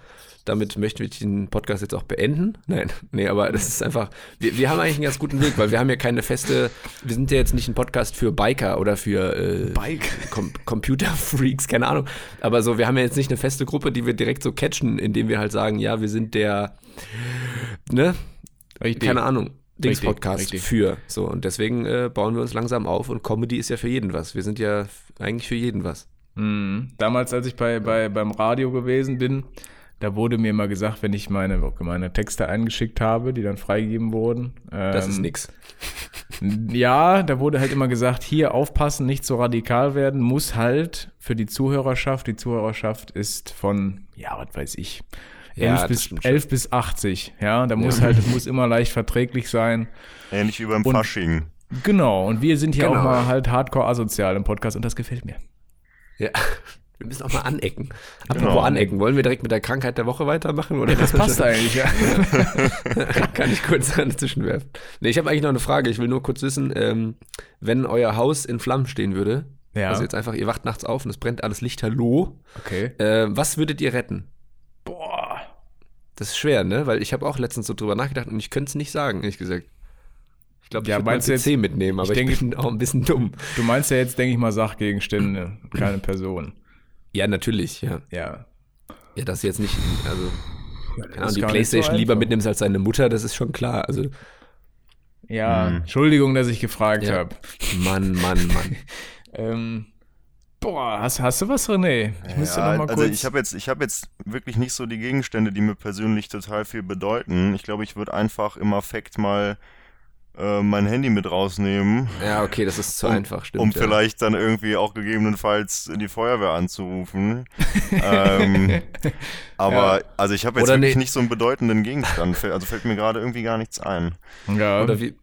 Damit möchten wir den Podcast jetzt auch beenden. Nein, nee, aber das ist einfach, wir, wir haben eigentlich einen ganz guten Weg, weil wir haben ja keine feste, wir sind ja jetzt nicht ein Podcast für Biker oder für äh, Bike. Com Computerfreaks, keine Ahnung. Aber so, wir haben ja jetzt nicht eine feste Gruppe, die wir direkt so catchen, indem wir halt sagen, ja, wir sind der, ne, Richtig. keine Ahnung, Dings-Podcast für. So, und deswegen äh, bauen wir uns langsam auf und Comedy ist ja für jeden was. Wir sind ja eigentlich für jeden was. Mhm. Damals, als ich bei, bei, beim Radio gewesen bin, da wurde mir mal gesagt, wenn ich meine, meine Texte eingeschickt habe, die dann freigegeben wurden. Das ähm, ist nix. Ja, da wurde halt immer gesagt, hier aufpassen, nicht so radikal werden, muss halt für die Zuhörerschaft. Die Zuhörerschaft ist von, ja, was weiß ich, 11, das bis, stimmt schon. 11 bis 80. Ja, da muss halt, es muss immer leicht verträglich sein. Ähnlich wie beim Und- Fasching. Genau, und wir sind hier Genau. auch mal halt hardcore asozial im Podcast und das gefällt mir. Ja. Wir müssen auch mal anecken. Apropos Genau. anecken, wollen wir direkt mit der Krankheit der Woche weitermachen? Oder Das passt eigentlich, ja. Kann ich kurz dazwischen werfen. Nee, ich habe eigentlich noch eine Frage. Ich will nur kurz wissen, ähm, wenn euer Haus in Flammen stehen würde, Ja. also jetzt einfach, ihr wacht nachts auf und es brennt alles lichterloh, Okay. äh, was würdet ihr retten? Das ist schwer, ne? Weil ich habe auch letztens so drüber nachgedacht und ich könnte es nicht sagen, ehrlich gesagt. Ich glaube, ich Ja, würde PC mitnehmen, aber ich ich, denke- bin auch ein bisschen dumm. Du meinst ja jetzt, denke ich mal, Sachgegenstände, keine Person. Ja, natürlich, ja. Ja. Ja, dass du jetzt nicht, also, keine Ahnung, die Playstation so lieber mitnimmst als deine Mutter, das ist schon klar. Also, Ja, Hm. Entschuldigung, dass ich gefragt Ja. habe. Mann, Mann, Mann. Ähm, boah, hast, hast du was, René? Ich müsste Ja, noch mal also kurz. ich habe jetzt, ich habe jetzt wirklich nicht so die Gegenstände, die mir persönlich total viel bedeuten. Ich glaube, ich würde einfach im Affekt mal äh, mein Handy mit rausnehmen, Ja, okay, das ist zu Um- einfach, stimmt. um ja. vielleicht dann irgendwie auch gegebenenfalls die Feuerwehr anzurufen. ähm, aber also ich habe jetzt Oder wirklich nee. nicht so einen bedeutenden Gegenstand. Also fällt mir gerade irgendwie gar nichts ein. ja, Oder wie,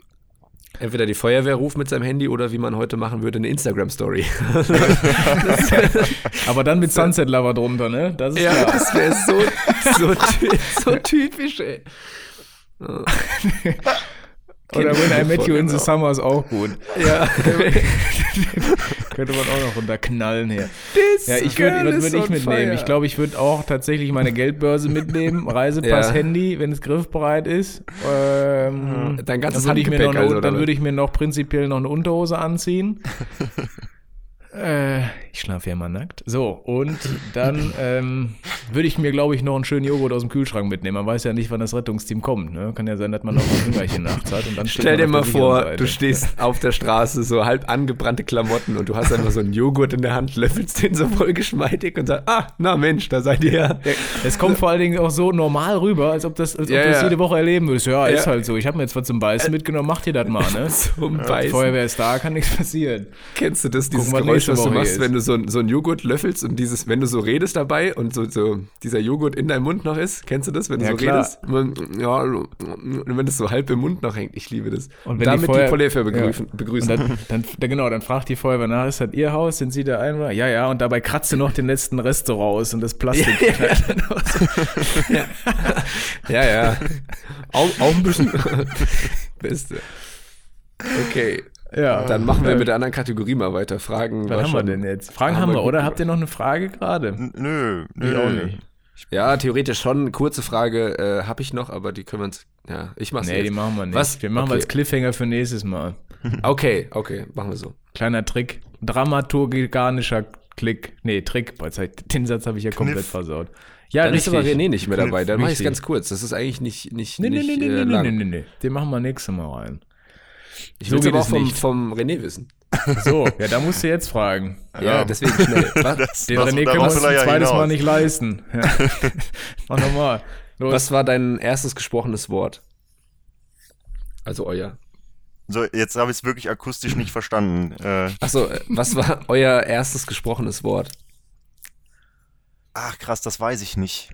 entweder die Feuerwehr ruft mit seinem Handy oder wie man heute machen würde, eine Instagram-Story. aber dann mit Sunset Lover drunter, ne? Das ist ja, klar. das wäre so, so, so typisch, ey. Oder When I Met You in the Genau. Summer ist auch gut. Ja. Könnte man auch noch runterknallen hier. This Ja, ich würde, was würde ich mitnehmen? fire. Ich glaube, ich würde auch tatsächlich meine Geldbörse mitnehmen, Reisepass, Ja. Handy, wenn es griffbereit ist. Ähm, Dein ganzes dann würde ich mir noch Handgepäck eine, also, Dann würde ich mir noch prinzipiell noch eine Unterhose anziehen. äh, ich schlafe ja immer nackt. So, und dann ähm, würde ich mir, glaube ich, noch einen schönen Joghurt aus dem Kühlschrank mitnehmen. Man weiß ja nicht, wann das Rettungsteam kommt. Ne? Kann ja sein, dass man noch ein Hüngerchen nachts hat. Und dann Stell dir mal vor, du stehst auf der Straße, so halb angebrannte Klamotten und du hast einfach so einen Joghurt in der Hand, löffelst den so voll geschmeidig und sagst, ah, na Mensch, da seid ihr ja. Es kommt vor allen Dingen auch so normal rüber, als ob, das, als ob Ja, du das jede Woche erleben würdest. Ja, ist halt so. Ich habe mir jetzt was zum Beißen mitgenommen, macht ihr das mal, ne? Zum Die Beißen. Feuerwehr ist da, kann nichts passieren. Kennst du das, dieses was Geräusch, was du machst, ist. wenn du so, so einen Joghurt löffelst und dieses, wenn du so redest dabei und so, so dieser Joghurt in deinem Mund noch ist? Kennst du das, wenn du Ja, so klar. redest? Man, ja, und wenn das so halb im Mund noch hängt. Ich liebe das. Und wenn damit die Feuer- Feuerwehr begrüßen. Ja. begrüßen. Dann, dann, dann, genau, dann fragt die Feuerwehr nach, ist das ihr Haus? Sind sie der Einwohner? Ja, ja, und dabei kratzt du noch den letzten Rest so raus und das Plastik. ja. ja, ja. Auch, auch ein bisschen. Beste. Okay. Ja. Dann machen wir Äh, mit der anderen Kategorie mal weiter. Fragen. Was haben wir denn jetzt? Fragen haben haben wir oder? Habt ihr noch eine Frage gerade? Nö, nö. Ich auch nicht. Ja, theoretisch schon. Kurze Frage äh, habe ich noch, aber die können wir uns. Ja, ich mach's Nee, jetzt. die machen wir nicht. Was? Wir machen wir Okay. als Cliffhanger für nächstes Mal. Okay, okay, machen wir so. Kleiner Trick. Dramaturgischer Klick. Nee, Trick. Boah, Den Satz habe ich ja komplett Kniff. versaut. Ja, Dann ist richtig. aber René nicht mehr dabei. Dann mache ich es ganz kurz. Das ist eigentlich nicht, nicht, Nee, nee, nicht nee, nee, äh, nee, lang. nee, nee, nee. Den machen wir nächstes Mal rein. Ich So will geht aber auch vom, nicht. vom René wissen. So, ja, da musst du jetzt fragen. Ja, deswegen schnell. Was, Das- Den das- René können wir uns ein ja zweites hinaus. Mal nicht leisten. Ja. Mach nochmal. Was war dein erstes gesprochenes Wort? Also euer. So, jetzt habe ich es wirklich akustisch nicht verstanden. Äh, Achso, äh, was war euer erstes gesprochenes Wort? ach krass, das weiß ich nicht.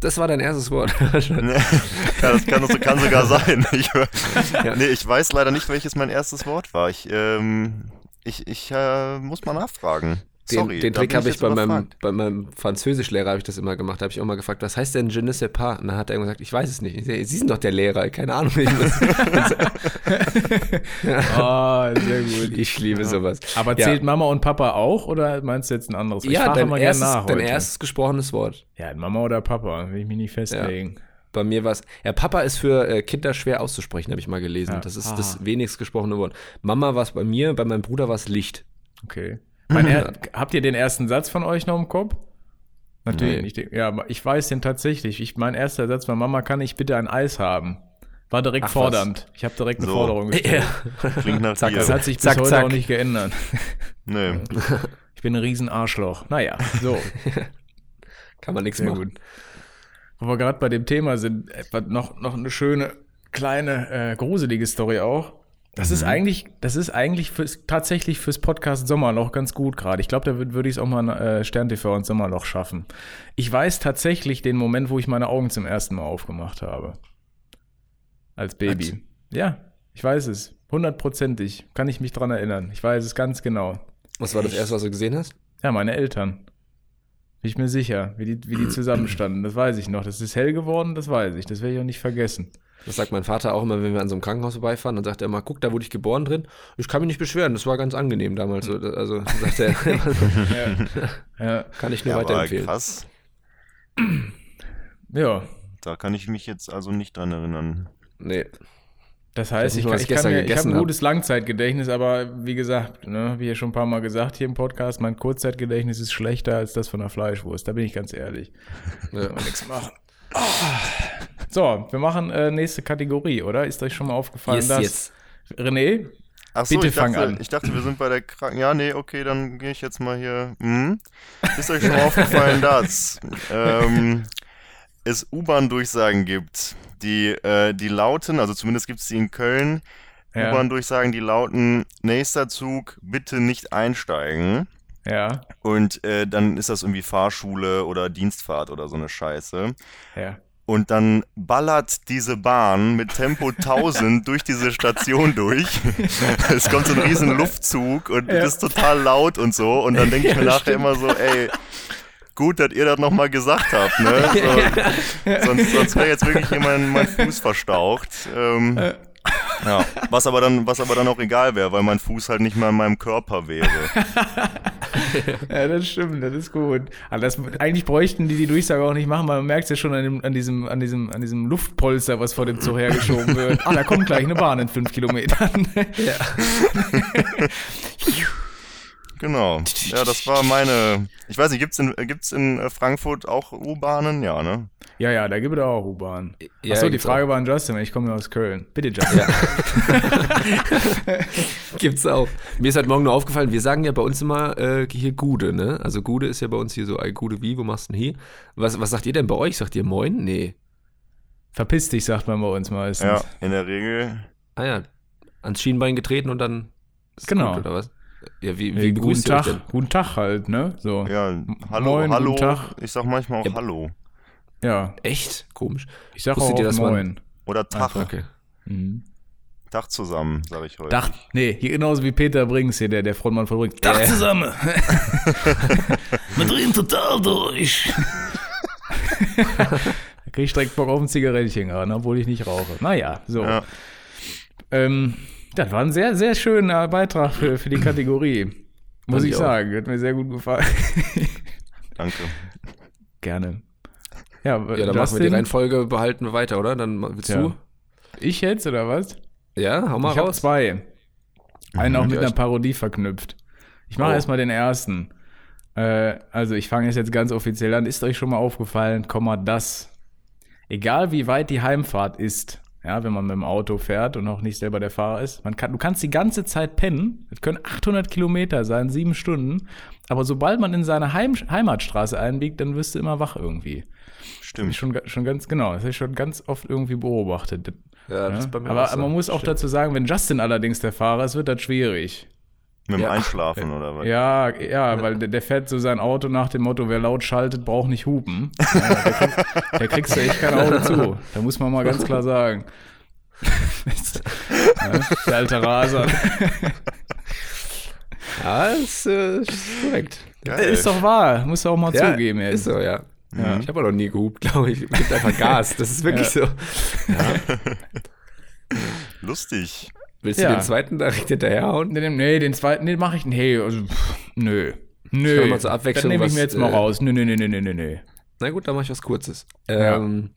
Das war dein erstes Wort. Nee, ja, das kann, das kann sogar sein. Ich, Ja. nee, ich weiß leider nicht, welches mein erstes Wort war. Ich, ähm, ich, ich äh, muss mal nachfragen. Den, Sorry, den Trick habe ich bei meinem, bei meinem Französischlehrer habe ich das immer gemacht. Da habe ich auch mal gefragt, was heißt denn je ne sais pas? Und dann hat er gesagt, ich weiß es nicht. Sie sind doch der Lehrer, keine Ahnung. Ich, Ah, sehr gut. ich liebe sowas. Aber Ja. zählt Mama und Papa auch oder meinst du jetzt ein anderes? Ich Ja, dein erstes, nach dein erstes gesprochenes Wort. Ja, Mama oder Papa, will ich mich nicht festlegen. Bei mir war es, ja, Papa ist für äh, Kinder schwer auszusprechen, habe ich mal gelesen. Ja. Das ist Ah. das wenigst gesprochene Wort. Mama war es bei mir, bei meinem Bruder war es Licht. Okay. Er habt ihr den ersten Satz von euch noch im Kopf? Natürlich Nee. nicht. Ja, ich weiß den tatsächlich. Ich, mein erster Satz bei Mama, kann ich bitte ein Eis haben? War direkt Ach, was. fordernd. Ich habe direkt eine So. Forderung gestellt. Klingt nach Zack, dir. Das hat sich bis Zack, heute zack. auch nicht geändert. Nee. Ich bin ein riesen Arschloch. Naja, so. Kann man nichts machen. gut. Wo wir gerade bei dem Thema sind, etwa noch, noch eine schöne, kleine, äh, gruselige Story auch. Das ist eigentlich, das ist eigentlich fürs, tatsächlich fürs Podcast Sommerloch ganz gut gerade. Ich glaube, da würde würd ich es auch mal äh, Stern TV und Sommerloch schaffen. Ich weiß tatsächlich den Moment, wo ich meine Augen zum ersten Mal aufgemacht habe. Als Baby. Ja, ich weiß es. Hundertprozentig. Kann ich mich dran erinnern. Ich weiß es ganz genau. Was war das erste, was du gesehen hast? Ja, meine Eltern. Bin ich mir sicher, wie die, wie die zusammenstanden. Das weiß ich noch. Das ist hell geworden, das weiß ich. Das werde ich auch nicht vergessen. Das sagt mein Vater auch immer, wenn wir an so einem Krankenhaus vorbeifahren. Dann sagt er immer, guck, da wurde ich geboren drin. Ich kann mich nicht beschweren, das war ganz angenehm damals. So, Also sagt er, Ja, kann ich nur Ja, aber weiterempfehlen. krass. ja. Da kann ich mich jetzt also nicht dran erinnern. Nee. Das Ich weiß heißt, nicht ich, kann, ich, kann ich habe ein gutes Langzeitgedächtnis, aber wie gesagt, ne, wie ja schon ein paar Mal gesagt hier im Podcast, mein Kurzzeitgedächtnis ist schlechter als das von der Fleischwurst. Da bin ich ganz ehrlich. Ja. Nichts machen. So, wir machen äh, nächste Kategorie, oder? Ist euch schon mal aufgefallen, Yes, dass yes. René, Ach so, Bitte ich fang dachte, an. Ich dachte, wir sind bei der Kranken. Ja, nee, okay, dann gehe ich jetzt mal hier. Hm? Ist euch schon mal aufgefallen, dass ähm, es U-Bahn-Durchsagen gibt, die, äh, die lauten, also zumindest gibt es die in Köln, Ja. U-Bahn-Durchsagen, die lauten, nächster Zug, bitte nicht einsteigen. ja, Und äh, dann ist das irgendwie Fahrschule oder Dienstfahrt oder so eine Scheiße. ja. Und dann ballert diese Bahn mit Tempo 1000 durch diese Station durch. Es kommt so ein riesen Luftzug und Ja. ist total laut und so. Und dann denke ich mir nachher immer so, ey, gut, dass ihr das nochmal gesagt habt, ne? So, sonst sonst wäre jetzt wirklich hier mein, Fuß verstaucht. Ähm, ja, was aber dann, was aber dann auch egal wäre, weil mein Fuß halt nicht mehr in meinem Körper wäre. Ja, das stimmt, das ist gut. Aber das, eigentlich bräuchten die die Durchsage auch nicht machen, weil man merkt es ja schon an, dem, an, diesem, an, diesem, an diesem Luftpolster, was vor dem Zug hergeschoben wird. Ah, da kommt gleich eine Bahn in fünf Kilometern. Genau. Ja, das war meine. Ich weiß nicht, gibt's in, gibt's in äh, Frankfurt auch U-Bahnen? Ja, ne? ja, ja, da gibt es auch U-Bahn. Ja, Achso, die Frage war an Justin, ich komme ja aus Köln. Bitte, Justin. Gibt's auch. Mir ist halt morgen nur aufgefallen, wir sagen ja bei uns immer äh, hier Gude, ne? Also Gude ist ja bei uns hier so, ey, Gude wie, wo machst du denn hier? Was, was sagt ihr denn bei euch? Sagt ihr Moin? Nee. Verpiss dich, sagt man bei uns meistens. Ja, in der Regel. Ah ja, ans Schienbein getreten und dann ist Genau. gut, oder was? Ja, wie, wie Hey, guten Tag, denn? guten Tag halt, ne? So. Ja, hallo, Moin, hallo. guten Tag. Ich sag manchmal auch Ja. Hallo. Ja, Echt? Komisch. ich sag Wusstet auch dass man- Moin. Oder Tag. Okay. Mhm. Tag zusammen, sag ich heute. Dach, nee, hier genauso wie Peter Brings hier, der, der Frontmann von Brings. Dach zusammen. Wir drehen total durch. da krieg ich direkt Bock auf ein Zigarettchen gerade, obwohl ich nicht rauche. Naja, so. Ja. Ähm, das war ein sehr, sehr schöner Beitrag für, für die Kategorie. Muss ich ich sagen. Hat mir sehr gut gefallen. Danke. Gerne. Ja, Ja, dann machen wir die Reihenfolge, behalten wir weiter, oder? Dann willst Ja. du? Ich jetzt oder was? Ja, hau mal ich habe raus. zwei. Einen auch mit einer ich- Parodie verknüpft. Ich mache Oh. erstmal den ersten. Äh, also ich fange es jetzt ganz offiziell an. Ist euch schon mal aufgefallen, Komma, das, egal wie weit die Heimfahrt ist, ja, wenn man mit dem Auto fährt und auch nicht selber der Fahrer ist. Man kann, du kannst die ganze Zeit pennen. Das können 800 Kilometer sein, sieben Stunden. Aber sobald man in seine Heim, Heimatstraße einbiegt, dann wirst du immer wach irgendwie. Stimmt. Schon, schon ganz genau. Das habe ich schon ganz oft irgendwie beobachtet. Ja, das Ja? ist bei mir Aber auch so. man muss auch Stimmt. dazu sagen, wenn Justin allerdings der Fahrer ist, wird das schwierig. Mit dem Ja. Einschlafen oder was? Ja, ja, weil der, der fährt so sein Auto nach dem Motto, wer laut schaltet, braucht nicht hupen. Ja, der, kriegst, der kriegst du echt kein Auto zu. Da muss man mal ganz klar sagen. ja, der alte Raser. Ja, ist, äh, ist korrekt. Geil. Ist doch wahr, muss du auch mal Ja, zugeben jetzt. Ist so, ja. Ja. Ich habe auch noch nie gehupt, glaube ich. Gibt einfach Gas. Das ist wirklich so. Lustig. Willst Ja. du den zweiten direkt hinterherhauen? Nee, den- nee, den zweiten, den mache ich, nee, also, pff, nö. Nö. Können wir mal zur Abwechslung Das nehme ich mir jetzt mal äh, raus. Nö, nö, nö, nö, nö, nö, nö. Na gut, dann mache ich was Kurzes. Ja. Ähm,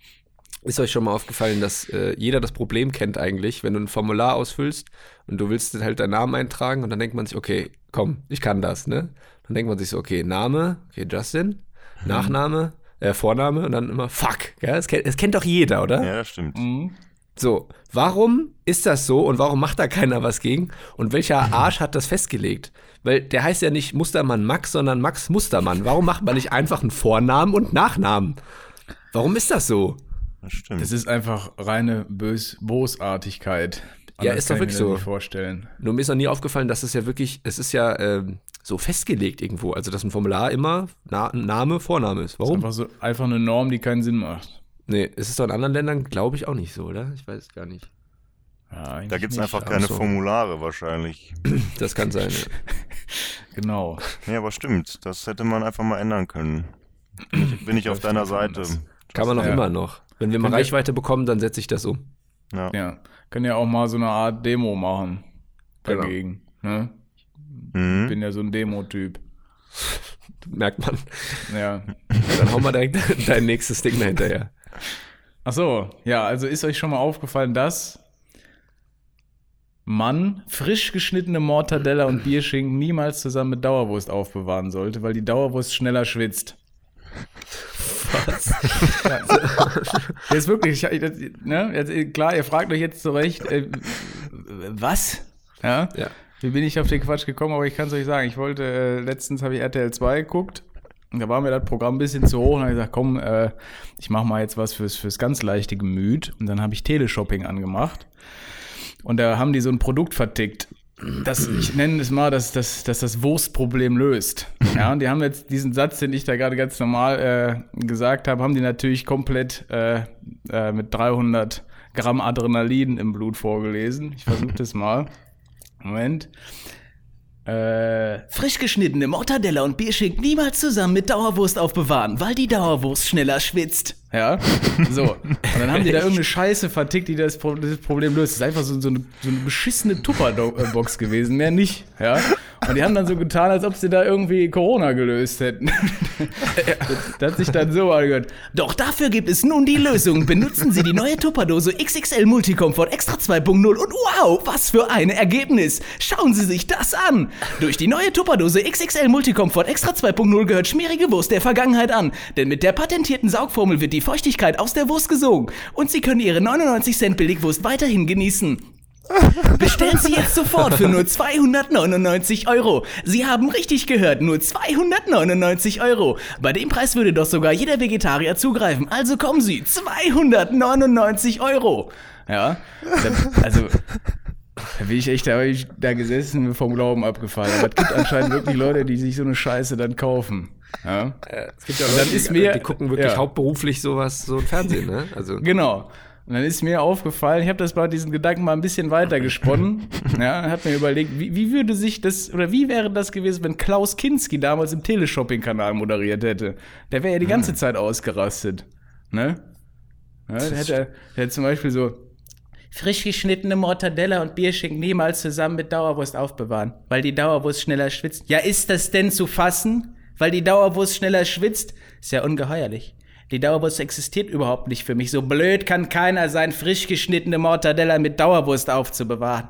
Ist euch schon mal aufgefallen, dass äh, jeder das Problem kennt eigentlich, wenn du ein Formular ausfüllst und du willst halt deinen Namen eintragen und dann denkt man sich, okay, komm, ich kann das, ne? Dann denkt man sich so, okay, Name, okay, Justin, Nachname, äh, Vorname und dann immer fuck, ja? Das kennt, das kennt doch jeder, oder? Ja, das stimmt. Mhm. So, warum ist das so und warum macht da keiner was gegen? Und welcher Arsch hat das festgelegt? Weil der heißt ja nicht Mustermann Max, sondern Max Mustermann. Warum macht man nicht einfach einen Vornamen und Nachnamen? Warum ist das so? Das stimmt. Das ist einfach reine Bös Bosartigkeit. Ja, ist doch wirklich so. vorstellen. Nur mir ist noch nie aufgefallen, dass es ja wirklich, es ist ja ähm, so festgelegt irgendwo. Also, dass ein Formular immer Na Name, Vorname ist. Das ist Warum? einfach so einfach eine Norm, die keinen Sinn macht. Nee, ist es doch in anderen Ländern, glaube ich, auch nicht so, oder? Ich weiß es gar nicht. Ja, da gibt es einfach Ach keine so. Formulare wahrscheinlich. Das kann sein. ja. Genau. Ja, aber stimmt. Das hätte man einfach mal ändern können. Bin ich, bin ich auf deiner Seite. Kann man auch Ja. immer noch. Wenn wir mal ihr- Reichweite bekommen, dann setze ich das um. Ja. Ja. Können ja auch mal so eine Art Demo machen. Genau. Dagegen. Ne? Mhm. Bin ja so ein Demo-Typ. Merkt man. Ja. Ja, dann hau mal direkt dein nächstes Ding dahinterher. Ach so, ja, also ist euch schon mal aufgefallen, dass man frisch geschnittene Mortadella und Bierschinken niemals zusammen mit Dauerwurst aufbewahren sollte, weil die Dauerwurst schneller schwitzt. Was? Jetzt wirklich, ne? jetzt, klar, ihr fragt euch jetzt zurecht, äh, was? Ja? Ja. Wie bin ich auf den Quatsch gekommen, aber ich kann es euch sagen, ich wollte, äh, letztens habe ich RTL 2 geguckt da war mir das Programm ein bisschen zu hoch und habe gesagt, komm, äh, ich mache mal jetzt was fürs, fürs ganz leichte Gemüt und dann habe ich Teleshopping angemacht und da haben die so ein Produkt vertickt, das, ich nenne es mal, dass, dass, dass das Wurstproblem löst. Ja, und die haben jetzt diesen Satz, den ich da gerade ganz normal äh, gesagt habe, haben die natürlich komplett äh, äh, mit 300 Gramm Adrenalin im Blut vorgelesen. Ich versuche das mal. Moment. Äh, frisch geschnittene Mortadella und Bierschinken niemals zusammen mit Dauerwurst aufbewahren, weil die Dauerwurst schneller schwitzt. Ja, so. Und dann haben die da irgendeine Scheiße vertickt, die das, Pro das Problem löst. Das ist einfach so, so, eine, so eine beschissene Tupperbox gewesen, mehr nicht. Ja. Und die haben dann so getan, als ob sie da irgendwie Corona gelöst hätten. das, das hat sich dann so angehört. Doch dafür gibt es nun die Lösung. Benutzen Sie die neue Tupperdose XXL Multicomfort Extra 2.0 und wow, was für ein Ergebnis. Schauen Sie sich das an. Durch die neue Tupperdose XXL Multicomfort Extra 2.0 gehört schmierige Wurst der Vergangenheit an. Denn mit der patentierten Saugformel wird die Feuchtigkeit aus der Wurst gesogen. Und Sie können Ihre 99 Cent Billigwurst weiterhin genießen. Bestellen Sie jetzt sofort für nur 299 Euro. Sie haben richtig gehört, nur 299 Euro. Bei dem Preis würde doch sogar jeder Vegetarier zugreifen. Also kommen Sie, 299 Euro. Ja, also da bin ich echt da, ich da gesessen und vom Glauben abgefallen. Aber es gibt anscheinend wirklich Leute, die sich so eine Scheiße dann kaufen. Ja, Es gibt ja Leute, ist die, mir- die gucken wirklich ja. hauptberuflich sowas, so ein Fernsehen, ne? Also, Genau. Und dann ist mir aufgefallen, ich habe das bei diesen Gedanken mal ein bisschen weiter gesponnen. ja, habe mir überlegt, wie, wie würde sich das, oder wie wäre das gewesen, wenn Klaus Kinski damals im Teleshopping-Kanal moderiert hätte? Der wäre ja die ganze Zeit ausgerastet. Ne? Ja, der, hätte, der hätte zum Beispiel so, frisch geschnittene Mortadella und Bierschinken niemals zusammen mit Dauerwurst aufbewahren, weil die Dauerwurst schneller schwitzt. Ja, ist das denn zu fassen? Weil die Dauerwurst schneller schwitzt? Ist ja ungeheuerlich. Die Dauerwurst existiert überhaupt nicht für mich. So blöd kann keiner sein, frisch geschnittene Mortadella mit Dauerwurst aufzubewahren.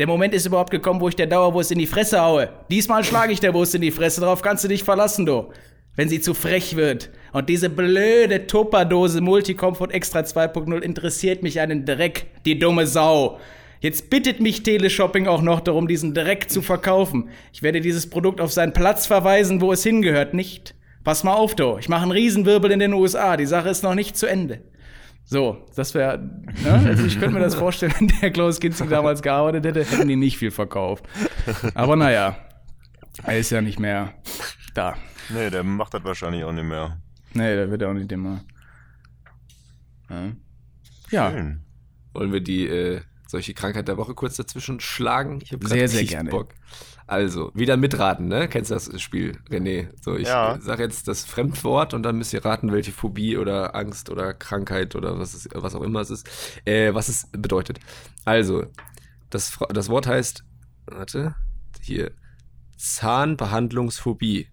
Der Moment ist überhaupt gekommen, wo ich der Dauerwurst in die Fresse haue. Diesmal schlage ich der Wurst in die Fresse, darauf kannst du dich verlassen, du. wenn sie zu frech wird. Und diese blöde Tupperdose Multicomfort Extra 2.0 interessiert mich einen Dreck, die dumme Sau. Jetzt bittet mich Teleshopping auch noch darum, diesen Dreck zu verkaufen. Ich werde dieses Produkt auf seinen Platz verweisen, wo es hingehört, nicht? Pass mal auf, do. Ich mache einen Riesenwirbel in den USA. Die Sache ist noch nicht zu Ende. So, das wäre, ne? also ich könnte mir das vorstellen, wenn der Klaus Kinzig damals gearbeitet hätte, hätten die nicht viel verkauft. Aber naja, er ist ja nicht mehr da. Nee, der macht das wahrscheinlich auch nicht mehr. Nee, der wird ja auch nicht immer. Ja. ja. Schön. Wollen wir die äh, solche Krankheit der Woche kurz dazwischen schlagen? Ich hab grad Sehr, sehr gerne. Bock. Also, wieder mitraten, ne? Kennst du das Spiel, René? So, ich Ja. sage jetzt das Fremdwort und dann müsst ihr raten, welche Phobie oder Angst oder Krankheit oder was, es, was auch immer es ist, äh, was es bedeutet. Also, das, das Wort heißt, warte, hier, Zahnbehandlungsphobie.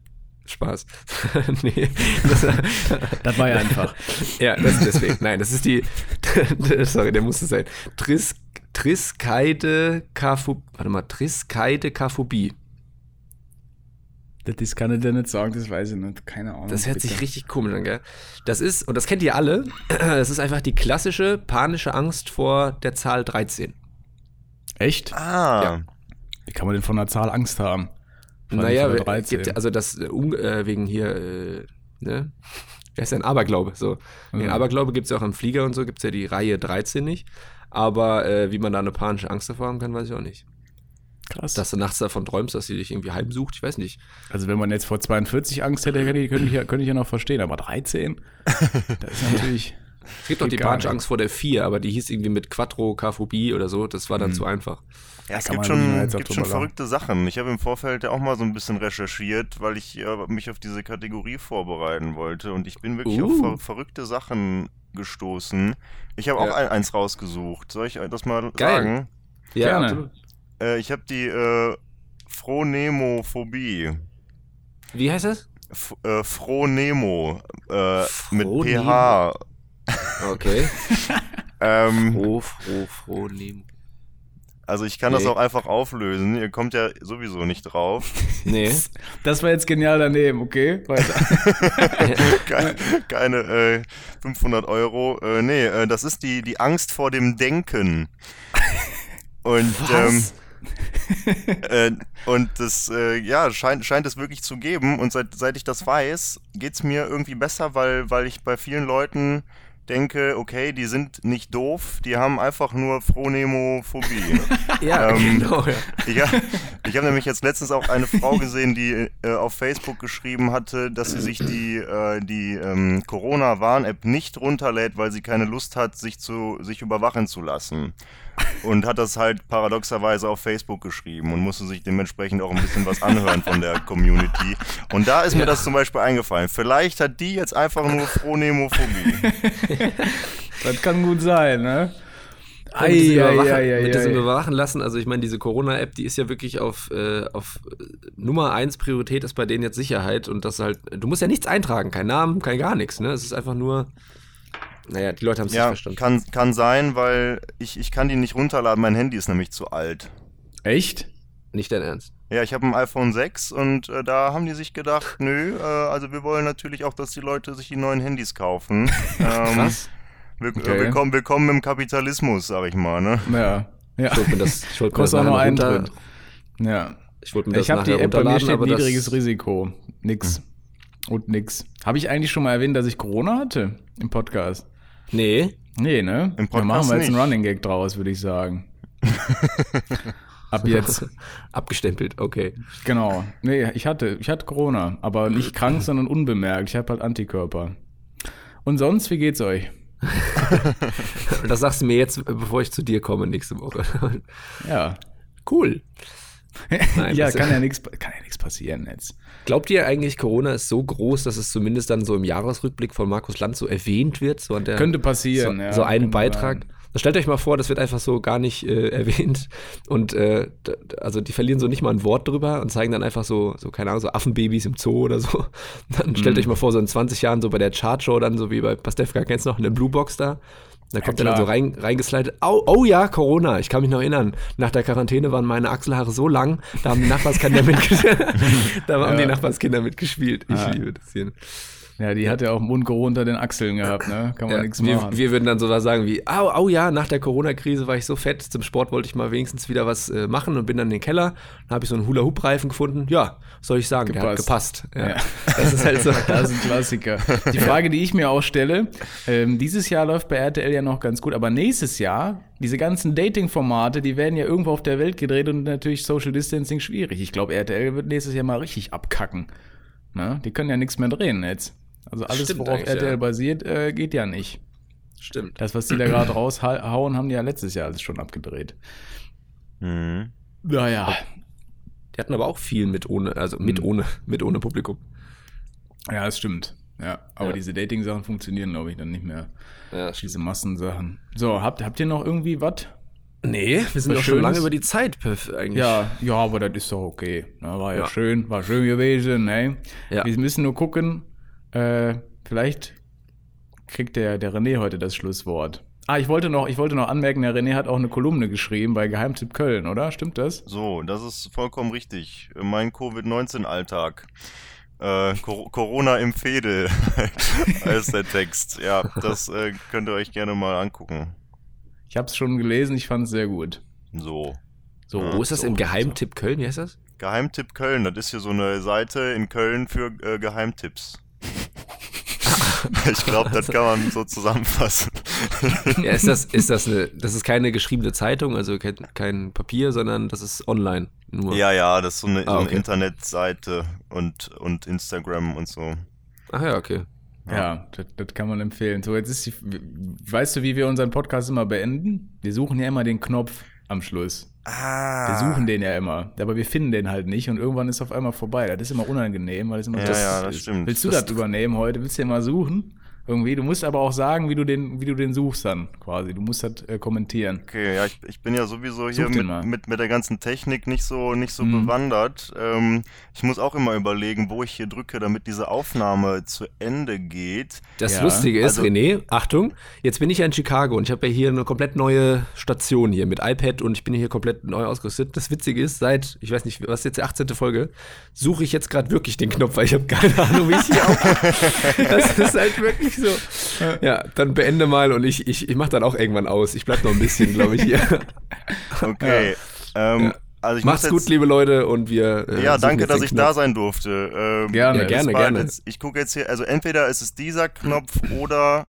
Spaß. nee, das, Das war ja einfach. ja, das ist deswegen. Nein, das ist die. sorry, der musste sein. Tris, Triskaidekaphobie. Warte mal, Triskaidekaphobie. Das kann ich dir nicht sagen, das weiß ich nicht. Keine Ahnung. Das hört sich bitte. richtig komisch an, gell? Das ist, und das kennt ihr alle, das ist einfach die klassische panische Angst vor der Zahl 13. Echt? Ah, Ja. Wie kann man denn von einer Zahl Angst haben? Naja, von 13. gibt, also das äh, äh, wegen hier, äh, ne? Wer ist denn Aberglaube? So. Ja. Aberglaube gibt es ja auch im Flieger und so, gibt es ja die Reihe 13 nicht. Aber äh, wie man da eine panische Angst davor haben kann, weiß ich auch nicht. Krass. Dass du nachts davon träumst, dass sie dich irgendwie heimsucht, ich weiß nicht. also wenn man jetzt vor 42 Angst hätte, könnte ich, könnte ich, ja, könnte ich ja noch verstehen. Aber 13? Das ist natürlich... Es gibt noch die panische. Angst vor der 4, aber die hieß irgendwie mit Quattro-Kaphobie oder so. Das war dann zu einfach. Ja, es gibt schon, auch gibt schon verrückte Sachen. Ich habe im Vorfeld ja auch mal so ein bisschen recherchiert, weil ich äh, mich auf diese Kategorie vorbereiten wollte. Und ich bin wirklich Uh. auf ver verrückte Sachen gestoßen. Ich habe auch Ja. ein, eins rausgesucht. Soll ich das mal Geil. sagen? Ja, Gerne. Äh, ich habe die äh, Phronemophobie. Wie heißt das? F äh, Phronemo. Äh, mit Phronemo. PH. Okay. Ähm, Froh, froh, froh, nehmen. Also ich kann das Nee. auch einfach auflösen. Ihr kommt ja sowieso nicht drauf. Nee. Das war jetzt genial daneben, okay? Weiter. keine keine äh, 500 Euro. Äh, nee, äh, das ist die, die Angst vor dem Denken. Und, ähm, äh, und das, äh, ja, scheint, scheint es wirklich zu geben. Und seit, seit ich das weiß, geht es mir irgendwie besser, weil, weil ich bei vielen Leuten denke, okay, die sind nicht doof, die haben einfach nur Phronemophobie. Ja, Ähm, genau. Ja. Ich, ich habe nämlich jetzt letztens auch eine Frau gesehen, die äh, auf Facebook geschrieben hatte, dass sie sich die, äh, die ähm, Corona-Warn-App nicht runterlädt, weil sie keine Lust hat, sich, zu, sich überwachen zu lassen. Und hat das halt paradoxerweise auf Facebook geschrieben und musste sich dementsprechend auch ein bisschen was anhören von der Community. Und da ist mir Ja. das zum Beispiel eingefallen. Vielleicht hat die jetzt einfach nur Phronemophobie. Das kann gut sein, ne? mit diesem, Ei, ei, Überwachen, ei, ei, mit diesem ei. Überwachen lassen, also ich meine, diese Corona-App, die ist ja wirklich auf, äh, auf Nummer eins Priorität ist bei denen jetzt Sicherheit und das halt, du musst ja nichts eintragen, kein Namen, kein gar nichts, ne? Es ist einfach nur, naja, die Leute haben es nicht ja, verstanden. kann, kann sein, weil ich, ich kann die nicht runterladen. Mein Handy ist nämlich zu alt. Echt? Nicht dein Ernst. Ja, ich habe ein iPhone 6 und äh, da haben die sich gedacht, nö, äh, also wir wollen natürlich auch, dass die Leute sich die neuen Handys kaufen. ähm, Krass. Will, Okay. äh, willkommen, willkommen im Kapitalismus, sag ich mal, ne? Ja. Ja. Ich wollte mir das, ich wollte mir das Kostet auch nachher nur noch einen runter, drin. Ja. ich wollte mir das Ich habe die App, bei mir steht niedriges das, Risiko. Nix. Und nix. Habe ich eigentlich schon mal erwähnt, dass ich Corona hatte im Podcast? Nee, Nee, ne? Im da machen Podcast wir jetzt einen. Running Gag draus, würde ich sagen. Ab jetzt. abgestempelt, okay. Genau. Nee, ich hatte, ich hatte Corona, aber nicht krank, sondern unbemerkt. Ich habe halt Antikörper. Und sonst, wie geht's euch? Und das sagst du mir jetzt, bevor ich zu dir komme nächste Woche. Ja. cool. Nein, ja, kann ja nichts kann ja nichts passieren jetzt. Glaubt ihr eigentlich, Corona ist so groß, dass es zumindest dann so im Jahresrückblick von Markus Land so erwähnt wird? So, an der, Könnte passieren, so, ja. so einen Beitrag. Sein. Stellt euch mal vor, das wird einfach so gar nicht äh, erwähnt. Und äh, also die verlieren so nicht mal ein Wort drüber und zeigen dann einfach so, so keine Ahnung, so Affenbabys im Zoo oder so. Dann stellt Mhm. euch mal vor, so in 20 Jahren so bei der Chartshow dann, so wie bei Pastewka, kennst du noch, eine Bluebox da. Da kommt er dann so rein, reingeslidet. Oh, oh ja, Corona. Ich kann mich noch erinnern. Nach der Quarantäne waren meine Achselhaare so lang, da haben die Nachbarskinder mitgespielt. da haben Ja. die Nachbarskinder mitgespielt. Ich Ah. liebe das hier. Ja, die hat ja auch Mundgeruch unter den Achseln gehabt, ne? Kann man Ja, nichts wir, machen. wir würden dann sowas sagen wie, au, au ja, nach der Corona-Krise war ich so fett, zum Sport wollte ich mal wenigstens wieder was äh, machen und bin dann in den Keller, dann habe ich so einen Hula-Hoop-Reifen gefunden. Ja, soll ich sagen, der hat gepasst. Ja. Ja. Das ist halt so. Das ist ein Klassiker. Die Frage, die ich mir auch stelle, ähm, dieses Jahr läuft bei RTL ja noch ganz gut, aber nächstes Jahr, diese ganzen Dating-Formate, die werden ja irgendwo auf der Welt gedreht und natürlich Social Distancing schwierig. Ich glaube, RTL wird nächstes Jahr mal richtig abkacken. Ne? Die können ja nichts mehr drehen jetzt. Also alles, Stimmt worauf RTL ja. basiert, äh, geht ja nicht. Stimmt. Das, was die da gerade raushauen, haben die ja letztes Jahr alles schon abgedreht. Mhm. Naja. Die hatten aber auch viel mit ohne, also mit Mhm. ohne, mit ohne Publikum. Ja, das stimmt. Ja, aber Ja. diese Dating-Sachen funktionieren, glaube ich, dann nicht mehr. Ja, Diese Massensachen. So, habt, habt ihr noch irgendwie was? Nee, wir sind doch schon lange über die Zeit Piff, eigentlich. Ja, ja, aber das ist doch okay. War ja, Ja. schön, war schön gewesen, ne? Ja. Wir müssen nur gucken, äh, vielleicht kriegt der, der René heute das Schlusswort. Ah, ich wollte noch, ich wollte noch anmerken, der René hat auch eine Kolumne geschrieben bei Geheimtipp Köln, oder? Stimmt das? So, das ist vollkommen richtig. Mein Covid-19-Alltag. Äh, Cor Corona im Fädel heißt der Text. Ja, das äh, könnt ihr euch gerne mal angucken. Ich habe es schon gelesen, ich fand es sehr gut. So. So, Ja. Wo ist das so, im Geheimtipp Köln? Wie heißt das? Geheimtipp Köln, das ist hier so eine Seite in Köln für äh, Geheimtipps. ich glaube, das kann man so zusammenfassen. Ja, ist das, ist das eine, das ist keine geschriebene Zeitung, also kein, kein Papier, sondern das ist online. Nur. ja, ja, das ist so eine, so Ah, eine okay. Internetseite und, und Instagram und so. Ach ja, okay. Ja, das, das kann man empfehlen. So, jetzt ist die, weißt du, wie wir unseren Podcast immer beenden? Wir suchen ja immer den Knopf am Schluss. Ah. Wir suchen den ja immer, aber wir finden den halt nicht und irgendwann ist auf einmal vorbei. Das ist immer unangenehm, weil es immer Ja, das ja, das ist. stimmt. Willst du Das- das, übernehmen heute? Willst du den mal suchen? Irgendwie. Du musst aber auch sagen, wie du den, wie du den suchst dann quasi. Du musst das äh, kommentieren. Okay, ja, ich, ich bin ja sowieso hier mit, mit, mit der ganzen Technik nicht so, nicht so Mhm. bewandert. Ähm, ich muss auch immer überlegen, wo ich hier drücke, damit diese Aufnahme zu Ende geht. Das Ja, Lustige ist, also- René, Achtung, jetzt bin ich ja in Chicago und ich habe ja hier eine komplett neue Station hier mit iPad und ich bin hier komplett neu ausgerüstet. Das Witzige ist, seit, ich weiß nicht, was ist jetzt die 18. Folge, suche ich jetzt gerade wirklich den Knopf, weil ich habe keine Ahnung, wie ich hier auf. Das ist halt wirklich so. Ja, dann beende mal und ich, ich, ich mache dann auch irgendwann aus. Ich bleib noch ein bisschen, glaube ich, hier. Okay. Ähm, Ja. Also ich Macht's muss gut, jetzt, liebe Leute, und wir. äh, Ja, danke, jetzt dass ich Knopf. da sein durfte. Ähm, Gerne. Gerne, gerne. Jetzt, ich gucke jetzt hier, also entweder ist es dieser Knopf oder